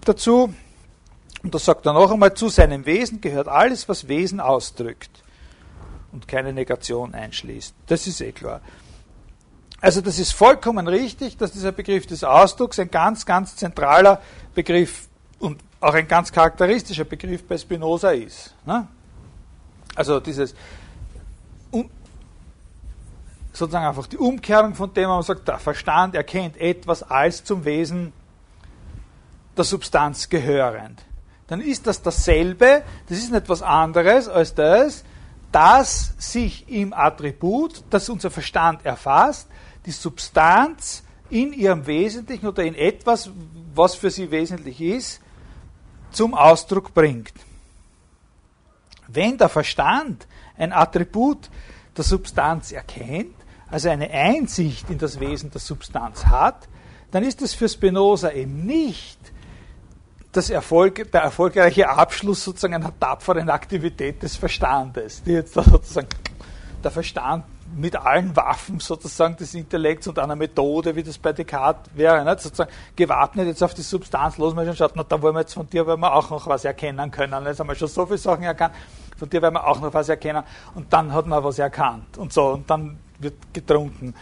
dazu. Und da sagt er noch einmal, zu seinem Wesen gehört alles, was Wesen ausdrückt und keine Negation einschließt. Das ist eh klar. Also das ist vollkommen richtig, dass dieser Begriff des Ausdrucks ein ganz, ganz zentraler Begriff und auch ein ganz charakteristischer Begriff bei Spinoza ist. Ne? Also dieses sozusagen einfach die Umkehrung von dem, man sagt, der Verstand erkennt etwas als zum Wesen der Substanz gehörend. Dann ist das dasselbe, das ist nicht etwas anderes als das, dass sich im Attribut, das unser Verstand erfasst, die Substanz in ihrem Wesentlichen oder in etwas, was für sie wesentlich ist, zum Ausdruck bringt. Wenn der Verstand ein Attribut der Substanz erkennt, also eine Einsicht in das Wesen der Substanz hat, dann ist es für Spinoza eben nicht das Erfolg, der erfolgreiche Abschluss sozusagen einer tapferen Aktivität des Verstandes, die jetzt sozusagen der Verstand mit allen Waffen sozusagen des Intellekts und einer Methode, wie das bei Descartes wäre, nicht? sozusagen gewappnet jetzt auf die Substanz los, man schon schaut, na, da wollen wir jetzt von dir wollen wir auch noch was erkennen können. Jetzt haben wir schon so viele Sachen erkannt, von dir werden wir auch noch was erkennen und dann hat man was erkannt und so und dann wird getrunken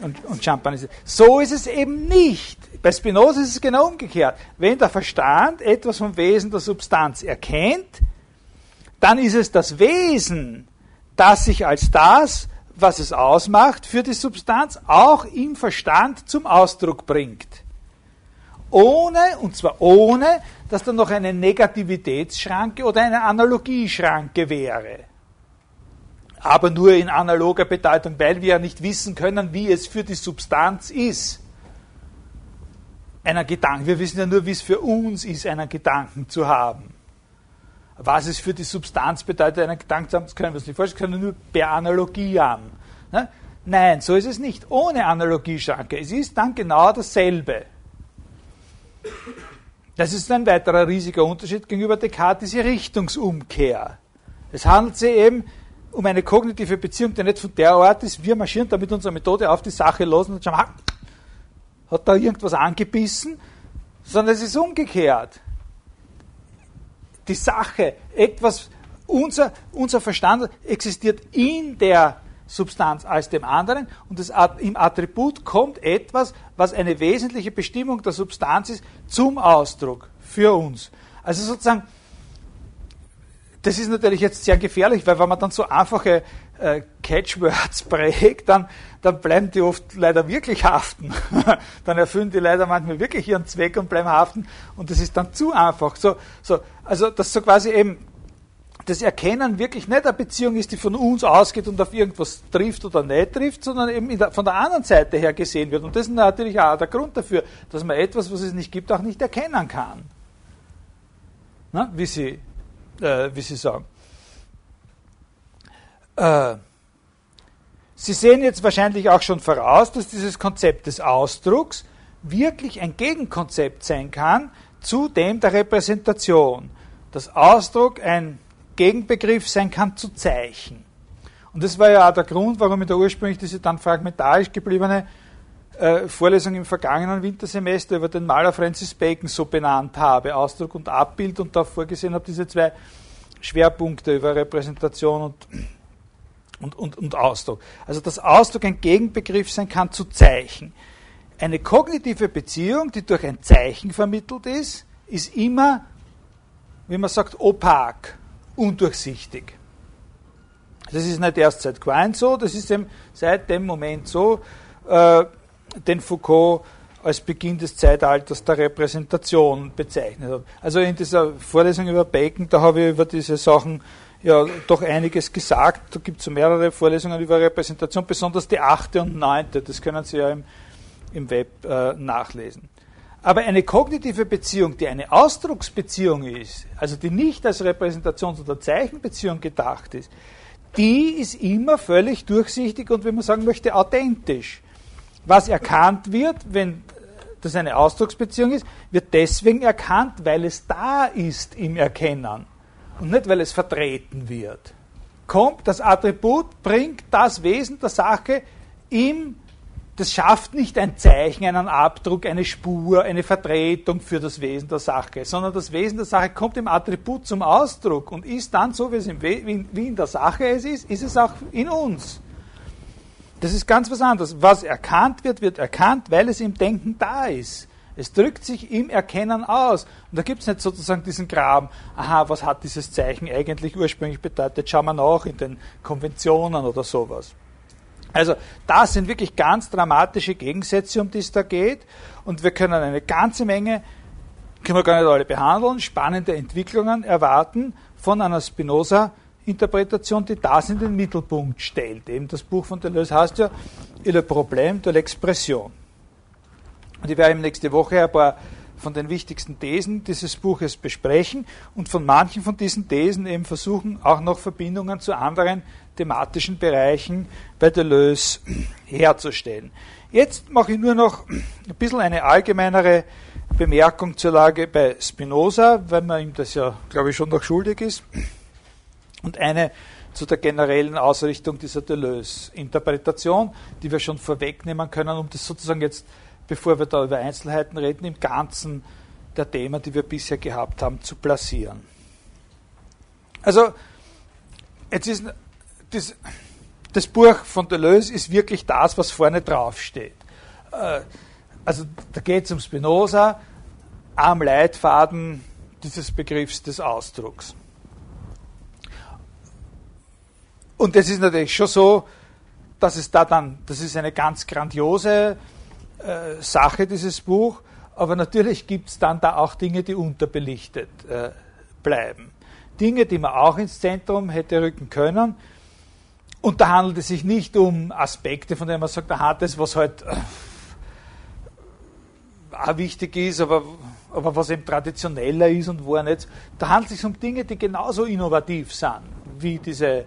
und, und Champagner. So ist es eben nicht. Bei Spinoza ist es genau umgekehrt. Wenn der Verstand etwas vom Wesen der Substanz erkennt, dann ist es das Wesen, das sich als das, was es ausmacht, für die Substanz auch im Verstand zum Ausdruck bringt. Ohne, und zwar ohne, dass da noch eine Negativitätsschranke oder eine Analogieschranke wäre aber nur in analoger Bedeutung, weil wir ja nicht wissen können, wie es für die Substanz ist. Einer Gedanken. Wir wissen ja nur, wie es für uns ist, einen Gedanken zu haben. Was es für die Substanz bedeutet, einen Gedanken zu haben, das können wir uns nicht vorstellen, können wir nur per Analogie haben. Ne? Nein, so ist es nicht. Ohne Analogieschranke. Es ist dann genau dasselbe. Das ist ein weiterer riesiger Unterschied gegenüber Descartes, diese Richtungsumkehr. Es handelt sich eben um eine kognitive Beziehung, die nicht von der Art ist, wir marschieren da mit unserer Methode auf die Sache los und schauen, hat da irgendwas angebissen, sondern es ist umgekehrt. Die Sache, etwas, unser, unser Verstand existiert in der Substanz als dem anderen und das, im Attribut kommt etwas, was eine wesentliche Bestimmung der Substanz ist, zum Ausdruck für uns. Also sozusagen, das ist natürlich jetzt sehr gefährlich, weil wenn man dann so einfache äh, Catchwords prägt, dann, dann bleiben die oft leider wirklich haften. dann erfüllen die leider manchmal wirklich ihren Zweck und bleiben haften und das ist dann zu einfach. So, so, also dass so quasi eben das Erkennen wirklich nicht eine Beziehung ist, die von uns ausgeht und auf irgendwas trifft oder nicht trifft, sondern eben der, von der anderen Seite her gesehen wird. Und das ist natürlich auch der Grund dafür, dass man etwas, was es nicht gibt, auch nicht erkennen kann. Na, wie Sie äh, wie Sie sagen. Äh, Sie sehen jetzt wahrscheinlich auch schon voraus, dass dieses Konzept des Ausdrucks wirklich ein Gegenkonzept sein kann zu dem der Repräsentation. Dass Ausdruck ein Gegenbegriff sein kann zu Zeichen. Und das war ja auch der Grund, warum ich da ursprünglich diese dann fragmentarisch gebliebene äh, Vorlesung im vergangenen Wintersemester über den Maler Francis Bacon so benannt habe, Ausdruck und Abbild, und da vorgesehen habe, diese zwei Schwerpunkte über Repräsentation und, und, und, und Ausdruck. Also dass Ausdruck ein Gegenbegriff sein kann zu Zeichen. Eine kognitive Beziehung, die durch ein Zeichen vermittelt ist, ist immer, wie man sagt, opak, undurchsichtig. Das ist nicht erst seit Quine so, das ist eben seit dem Moment so, äh, den Foucault als Beginn des Zeitalters der Repräsentation bezeichnet hat. Also in dieser Vorlesung über Bacon, da habe ich über diese Sachen ja doch einiges gesagt. Da gibt es mehrere Vorlesungen über Repräsentation, besonders die achte und neunte, das können Sie ja im, im Web äh, nachlesen. Aber eine kognitive Beziehung, die eine Ausdrucksbeziehung ist, also die nicht als Repräsentations- oder Zeichenbeziehung gedacht ist, die ist immer völlig durchsichtig und, wenn man sagen möchte, authentisch. Was erkannt wird, wenn das eine Ausdrucksbeziehung ist, wird deswegen erkannt, weil es da ist im Erkennen und nicht, weil es vertreten wird. Kommt das Attribut, bringt das Wesen der Sache im das schafft nicht ein Zeichen, einen Abdruck, eine Spur, eine Vertretung für das Wesen der Sache, sondern das Wesen der Sache kommt im Attribut zum Ausdruck und ist dann so, wie es im wie in der Sache es ist, ist es auch in uns. Das ist ganz was anderes. Was erkannt wird, wird erkannt, weil es im Denken da ist. Es drückt sich im Erkennen aus. Und da gibt es nicht sozusagen diesen Graben, aha, was hat dieses Zeichen eigentlich ursprünglich bedeutet? Schauen wir nach in den Konventionen oder sowas. Also das sind wirklich ganz dramatische Gegensätze, um die es da geht. Und wir können eine ganze Menge, können wir gar nicht alle behandeln, spannende Entwicklungen erwarten von einer Spinoza-Interpretation, die das in den Mittelpunkt stellt. Eben das Buch von Deleuze heißt ja Il problème de l'expression. Und ich werde nächste Woche ein paar von den wichtigsten Thesen dieses Buches besprechen und von manchen von diesen Thesen eben versuchen, auch noch Verbindungen zu anderen thematischen Bereichen bei Deleuze herzustellen. Jetzt mache ich nur noch ein bisschen eine allgemeinere Bemerkung zur Lage bei Spinoza, weil man ihm das ja, glaube ich, schon noch schuldig ist. Und eine zu der generellen Ausrichtung dieser Deleuze-Interpretation, die wir schon vorwegnehmen können, um das sozusagen jetzt, bevor wir da über Einzelheiten reden, im Ganzen der Themen, die wir bisher gehabt haben, zu platzieren. Also, jetzt ist das, das Buch von Deleuze ist wirklich das, was vorne drauf steht. Äh, also da geht es um Spinoza am Leitfaden dieses Begriffs des Ausdrucks. Und es ist natürlich schon so, dass es da dann, das ist eine ganz grandiose äh, Sache, dieses Buch, aber natürlich gibt es dann da auch Dinge, die unterbelichtet äh, bleiben. Dinge, die man auch ins Zentrum hätte rücken können, und da handelt es sich nicht um Aspekte, von denen man sagt, aha, das, was halt äh, auch wichtig ist, aber, aber was eben traditioneller ist und wo er nicht. Da handelt es sich um Dinge, die genauso innovativ sind, wie diese,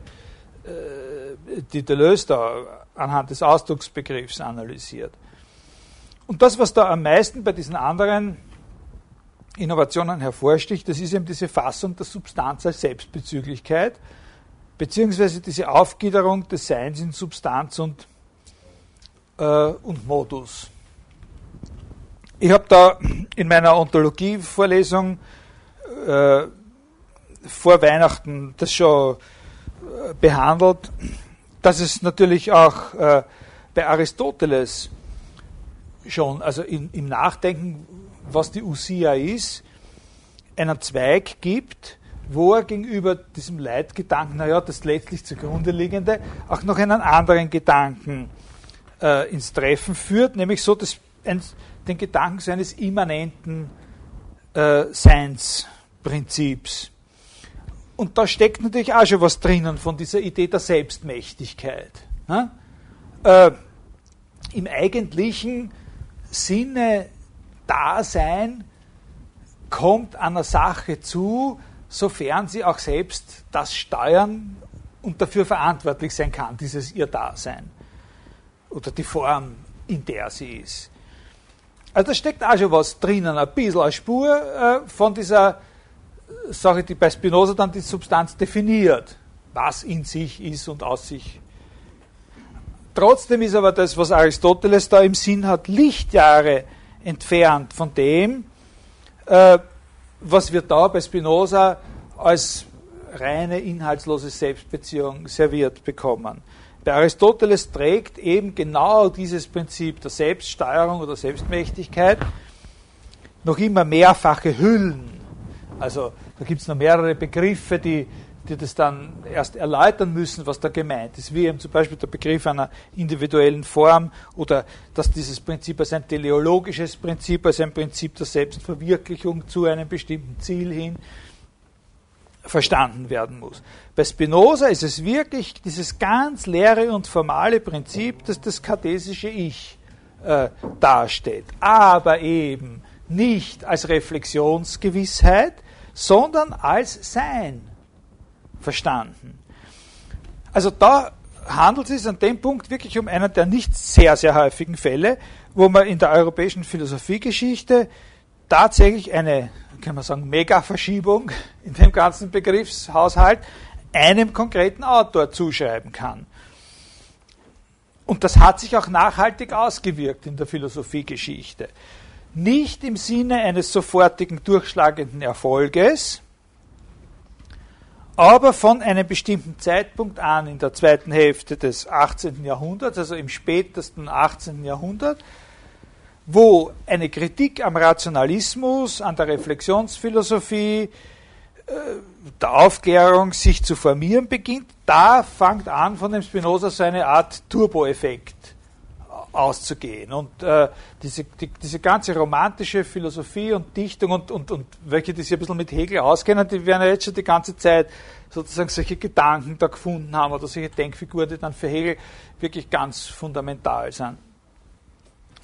äh, die Deleuze da anhand des Ausdrucksbegriffs analysiert. Und das, was da am meisten bei diesen anderen Innovationen hervorsticht, das ist eben diese Fassung der Substanz als Selbstbezüglichkeit beziehungsweise diese Aufgliederung des Seins in Substanz und, äh, und Modus. Ich habe da in meiner Ontologie-Vorlesung äh, vor Weihnachten das schon behandelt, dass es natürlich auch äh, bei Aristoteles schon, also in, im Nachdenken, was die Usia ist, einen Zweig gibt, wo er gegenüber diesem Leitgedanken, naja, das letztlich zugrunde liegende, auch noch einen anderen Gedanken äh, ins Treffen führt, nämlich so das, ein, den Gedanken seines immanenten äh, Seinsprinzips. Und da steckt natürlich auch schon was drinnen von dieser Idee der Selbstmächtigkeit. Ne? Äh, Im eigentlichen Sinne Dasein kommt einer Sache zu, sofern sie auch selbst das steuern und dafür verantwortlich sein kann, dieses ihr Dasein oder die Form, in der sie ist. Also da steckt auch schon was drinnen, ein bisschen eine Spur äh, von dieser Sache, die bei Spinoza dann die Substanz definiert, was in sich ist und aus sich. Trotzdem ist aber das, was Aristoteles da im Sinn hat, Lichtjahre entfernt von dem, äh, was wir da bei Spinoza als reine inhaltslose Selbstbeziehung serviert bekommen. Bei Aristoteles trägt eben genau dieses Prinzip der Selbststeuerung oder Selbstmächtigkeit noch immer mehrfache Hüllen. Also da gibt es noch mehrere Begriffe, die die das dann erst erläutern müssen, was da gemeint ist, wie eben zum Beispiel der Begriff einer individuellen Form oder dass dieses Prinzip als ein teleologisches Prinzip, als ein Prinzip der Selbstverwirklichung zu einem bestimmten Ziel hin verstanden werden muss. Bei Spinoza ist es wirklich dieses ganz leere und formale Prinzip, das das kartesische Ich äh, darstellt, aber eben nicht als Reflexionsgewissheit, sondern als Sein verstanden. Also da handelt es sich an dem Punkt wirklich um einen der nicht sehr, sehr häufigen Fälle, wo man in der europäischen Philosophiegeschichte tatsächlich eine, kann man sagen, Mega-Verschiebung in dem ganzen Begriffshaushalt einem konkreten Autor zuschreiben kann. und das hat sich auch nachhaltig ausgewirkt in der Philosophiegeschichte. Nicht im Sinne eines sofortigen durchschlagenden Erfolges, aber von einem bestimmten Zeitpunkt an, in der zweiten Hälfte des 18. Jahrhunderts, also im spätesten 18. Jahrhundert, wo eine Kritik am Rationalismus, an der Reflexionsphilosophie, äh, der Aufklärung sich zu formieren beginnt, da fängt an von dem Spinoza so eine Art Turbo-Effekt auszugehen. Und äh, diese, die, diese ganze romantische Philosophie und Dichtung und, und, und welche, die sich ein bisschen mit Hegel auskennen, die werden ja jetzt schon die ganze Zeit sozusagen solche Gedanken da gefunden haben oder solche Denkfiguren, die dann für Hegel wirklich ganz fundamental sind.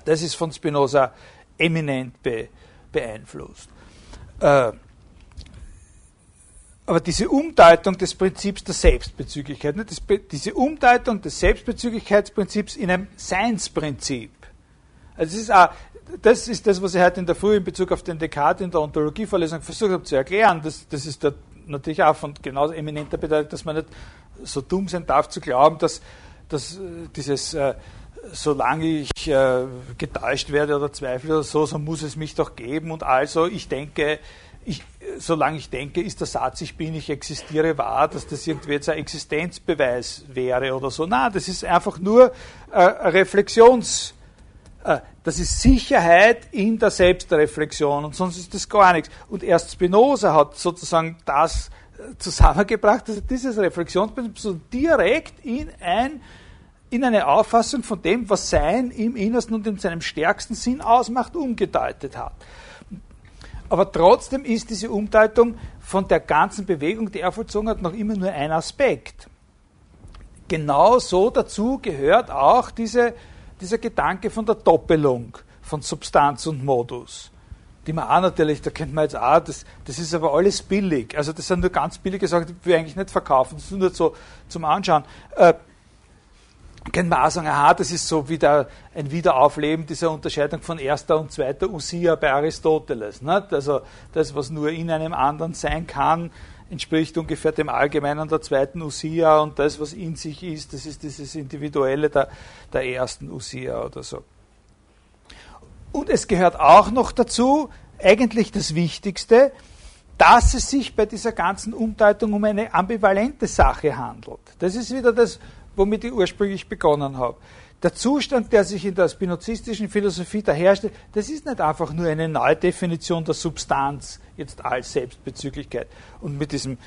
Das ist von Spinoza eminent be, beeinflusst. Äh, aber diese Umdeutung des Prinzips der Selbstbezüglichkeit, ne, das, diese Umdeutung des Selbstbezüglichkeitsprinzips in ein Seinsprinzip, also das ist, auch, das ist das, was ich heute in der Früh in Bezug auf den Descartes in der Ontologievorlesung versucht habe zu erklären. Das, das ist der, natürlich auch von genauso eminenter Bedeutung, dass man nicht so dumm sein darf zu glauben, dass, dass äh, dieses äh, solange ich äh, getäuscht werde oder zweifle oder so, so muss es mich doch geben und also ich denke, ich, solange ich denke, ist der Satz, ich bin, ich existiere wahr, dass das irgendwie jetzt ein Existenzbeweis wäre oder so. Nein, das ist einfach nur äh, Reflexions, äh, das ist Sicherheit in der Selbstreflexion und sonst ist das gar nichts. Und erst Spinoza hat sozusagen das äh, zusammengebracht, dass dieses Reflexionsprinzip direkt in ein in eine Auffassung von dem, was Sein im Innersten und in seinem stärksten Sinn ausmacht, umgedeutet hat. Aber trotzdem ist diese Umdeutung von der ganzen Bewegung, die er vollzogen hat, noch immer nur ein Aspekt. Genauso dazu gehört auch diese, dieser Gedanke von der Doppelung von Substanz und Modus. Die man auch natürlich, da kennt man jetzt auch, das, das ist aber alles billig. Also das sind nur ganz billige Sachen, die wir eigentlich nicht verkaufen. Das ist nur so zum Anschauen. Äh, können wir auch sagen, aha, das ist so wieder ein Wiederaufleben dieser Unterscheidung von erster und zweiter Usia bei Aristoteles. Nicht? Also das, was nur in einem anderen sein kann, entspricht ungefähr dem Allgemeinen der zweiten Usia und das, was in sich ist, das ist dieses Individuelle der, der ersten Usia oder so. Und es gehört auch noch dazu, eigentlich das Wichtigste, dass es sich bei dieser ganzen Umdeutung um eine ambivalente Sache handelt. Das ist wieder das, womit ich ursprünglich begonnen habe. Der Zustand, der sich in der spinozistischen Philosophie da herrscht, das ist nicht einfach nur eine Neudefinition der Substanz jetzt als Selbstbezüglichkeit. Und mit diesem,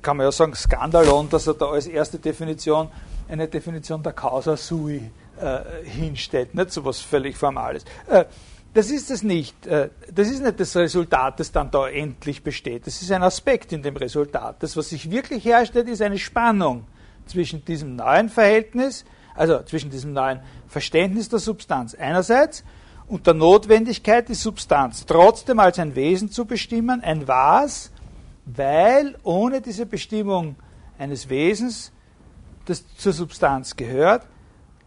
kann man ja sagen, Skandalon, dass er da als erste Definition eine Definition der Causa sui äh, hinstellt, nicht so was völlig Formales. Äh, das ist es nicht. Äh, das ist nicht das Resultat, das dann da endlich besteht. Das ist ein Aspekt in dem Resultat. Das, was sich wirklich herstellt, ist eine Spannung zwischen diesem neuen Verhältnis, also zwischen diesem neuen Verständnis der Substanz einerseits und der Notwendigkeit, die Substanz trotzdem als ein Wesen zu bestimmen, ein Was, weil ohne diese Bestimmung eines Wesens, das zur Substanz gehört,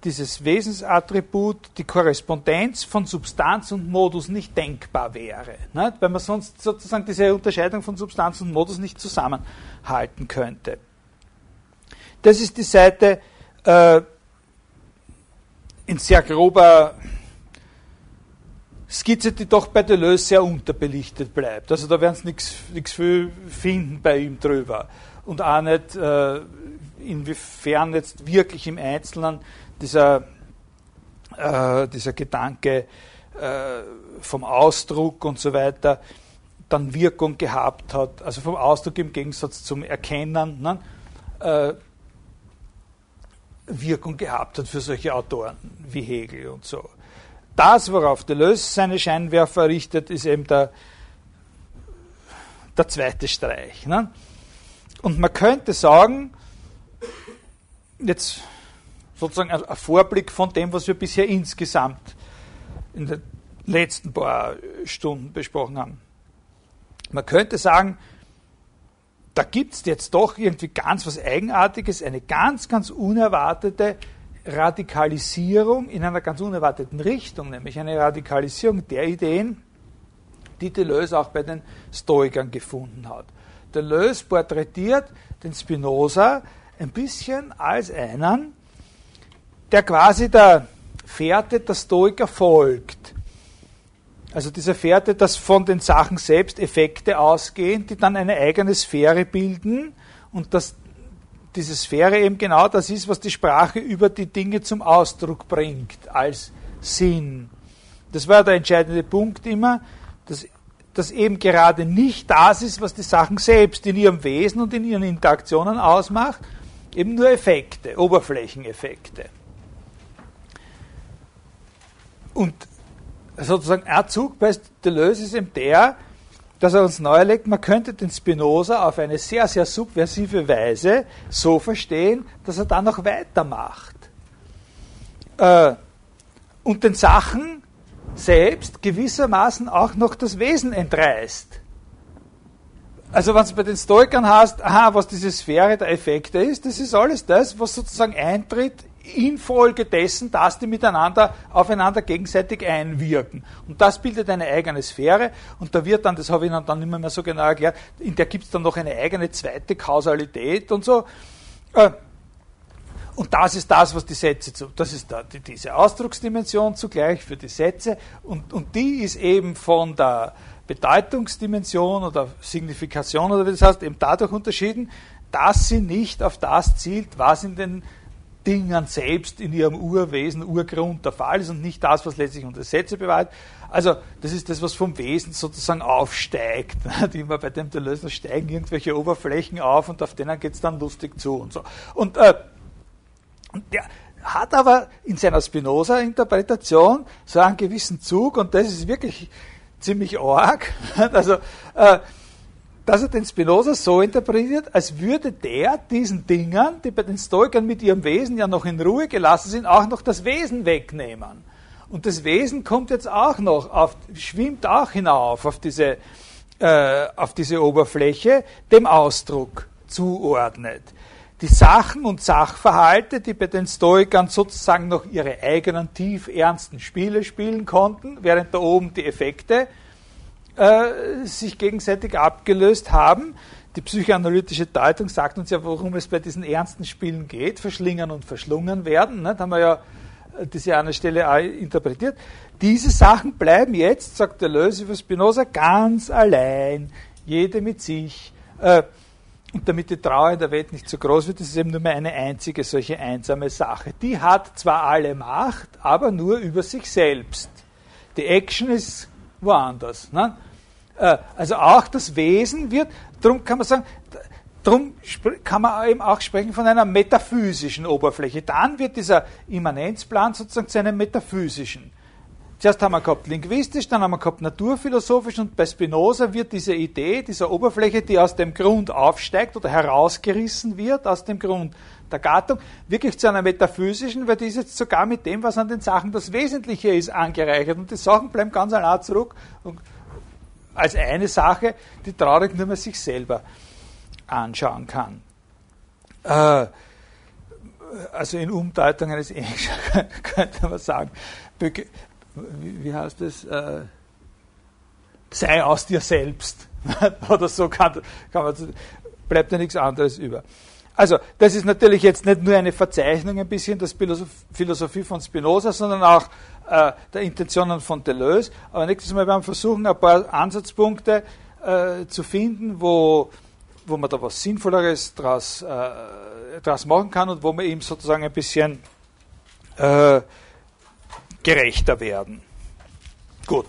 dieses Wesensattribut, die Korrespondenz von Substanz und Modus nicht denkbar wäre. Nicht? Weil man sonst sozusagen diese Unterscheidung von Substanz und Modus nicht zusammenhalten könnte. Das ist die Seite äh, in sehr grober Skizze, die doch bei Deleuze sehr unterbelichtet bleibt. Also da werden Sie nichts viel finden bei ihm drüber. Und auch nicht, äh, inwiefern jetzt wirklich im Einzelnen dieser, äh, dieser Gedanke äh, vom Ausdruck und so weiter dann Wirkung gehabt hat. Also vom Ausdruck im Gegensatz zum Erkennen. Ne? Wirkung gehabt hat für solche Autoren wie Hegel und so. Das, worauf Deleuze seine Scheinwerfer richtet, ist eben der, der zweite Streich. Ne? Und man könnte sagen, jetzt sozusagen ein Vorblick von dem, was wir bisher insgesamt in den letzten paar Stunden besprochen haben. Man könnte sagen, da gibt es jetzt doch irgendwie ganz was Eigenartiges, eine ganz, ganz unerwartete Radikalisierung in einer ganz unerwarteten Richtung, nämlich eine Radikalisierung der Ideen, die Deleuze auch bei den Stoikern gefunden hat. Deleuze porträtiert den Spinoza ein bisschen als einen, der quasi der Fährte der Stoiker folgt. Also diese Fährte, dass von den Sachen selbst Effekte ausgehen, die dann eine eigene Sphäre bilden und dass diese Sphäre eben genau das ist, was die Sprache über die Dinge zum Ausdruck bringt als Sinn. Das war der entscheidende Punkt immer, dass das eben gerade nicht das ist, was die Sachen selbst in ihrem Wesen und in ihren Interaktionen ausmacht, eben nur Effekte, Oberflächeneffekte. Und sozusagen ein Zug bei Deleuze ist eben der, dass er uns nahelegt, man könnte den Spinoza auf eine sehr, sehr subversive Weise so verstehen, dass er dann noch weitermacht. Äh, und den Sachen selbst gewissermaßen auch noch das Wesen entreißt. Also wenn du bei den Stoikern hast, aha, was diese Sphäre der Effekte ist, das ist alles das, was sozusagen eintritt infolgedessen, dass die miteinander aufeinander gegenseitig einwirken. Und das bildet eine eigene Sphäre und da wird dann, das habe ich Ihnen dann immer mehr so genau erklärt, in der gibt es dann noch eine eigene zweite Kausalität und so. Äh, und das ist das, was die Sätze, zu, das ist da, die, diese Ausdrucksdimension zugleich für die Sätze und, und die ist eben von der Bedeutungsdimension oder Signifikation oder wie das heißt, eben dadurch unterschieden, dass sie nicht auf das zielt, was in den Dingen selbst in ihrem Urwesen, Urgrund der Fall ist und nicht das, was letztlich unsere Sätze bewahrt. Also das ist das, was vom Wesen sozusagen aufsteigt. Die immer bei dem Deleuze steigen irgendwelche Oberflächen auf und auf denen geht es dann lustig zu und so. Und äh, der hat aber in seiner Spinoza-Interpretation so einen gewissen Zug und das ist wirklich ziemlich arg. Also äh, dass er den Spinoza so interpretiert, als würde der diesen Dingern, die bei den Stoikern mit ihrem Wesen ja noch in Ruhe gelassen sind, auch noch das Wesen wegnehmen. Und das Wesen kommt jetzt auch noch auf, schwimmt auch hinauf auf diese, äh, auf diese Oberfläche, dem Ausdruck zuordnet. Die Sachen und Sachverhalte, die bei den Stoikern sozusagen noch ihre eigenen tief ernsten Spiele spielen konnten, während da oben die Effekte äh, sich gegenseitig abgelöst haben. Die psychoanalytische Deutung sagt uns ja, worum es bei diesen ernsten Spielen geht, verschlingen und verschlungen werden. Ne? Da haben wir ja äh, diese eine Stelle auch interpretiert. Diese Sachen bleiben jetzt, sagt der Deleuze über Spinoza, ganz allein, jede mit sich. Äh, und damit die Trauer in der Welt nicht so groß wird, ist es eben nur mehr eine einzige solche einsame Sache. Die hat zwar alle Macht, aber nur über sich selbst. Die Action ist woanders. Ne? Äh, also auch das Wesen wird, darum kann man sagen, darum kann man eben auch sprechen von einer metaphysischen Oberfläche. Dann wird dieser Immanenzplan sozusagen zu einem metaphysischen. Zuerst haben wir gehabt linguistisch, dann haben wir gehabt naturphilosophisch und bei Spinoza wird diese Idee dieser Oberfläche, die aus dem Grund aufsteigt oder herausgerissen wird aus dem Grund der Gattung, wirklich zu einer metaphysischen, weil die ist jetzt sogar mit dem, was an den Sachen das Wesentliche ist, angereichert und die Sachen bleiben ganz allein zurück und als eine Sache, die traurig nur mehr sich selber anschauen kann. Äh, also in Umdeutung eines Englischen könnte man sagen, wie heißt das? Äh, sei aus dir selbst. Oder so kann, kann man, bleibt ja nichts anderes über. Also, das ist natürlich jetzt nicht nur eine Verzeichnung ein bisschen der Philosophie von Spinoza, sondern auch äh, der Intentionen von Deleuze. Aber nächstes Mal werden wir versuchen, ein paar Ansatzpunkte äh, zu finden, wo, wo man da was Sinnvolleres draus, äh, draus machen kann und wo wir ihm sozusagen ein bisschen äh, gerechter werden. Gut.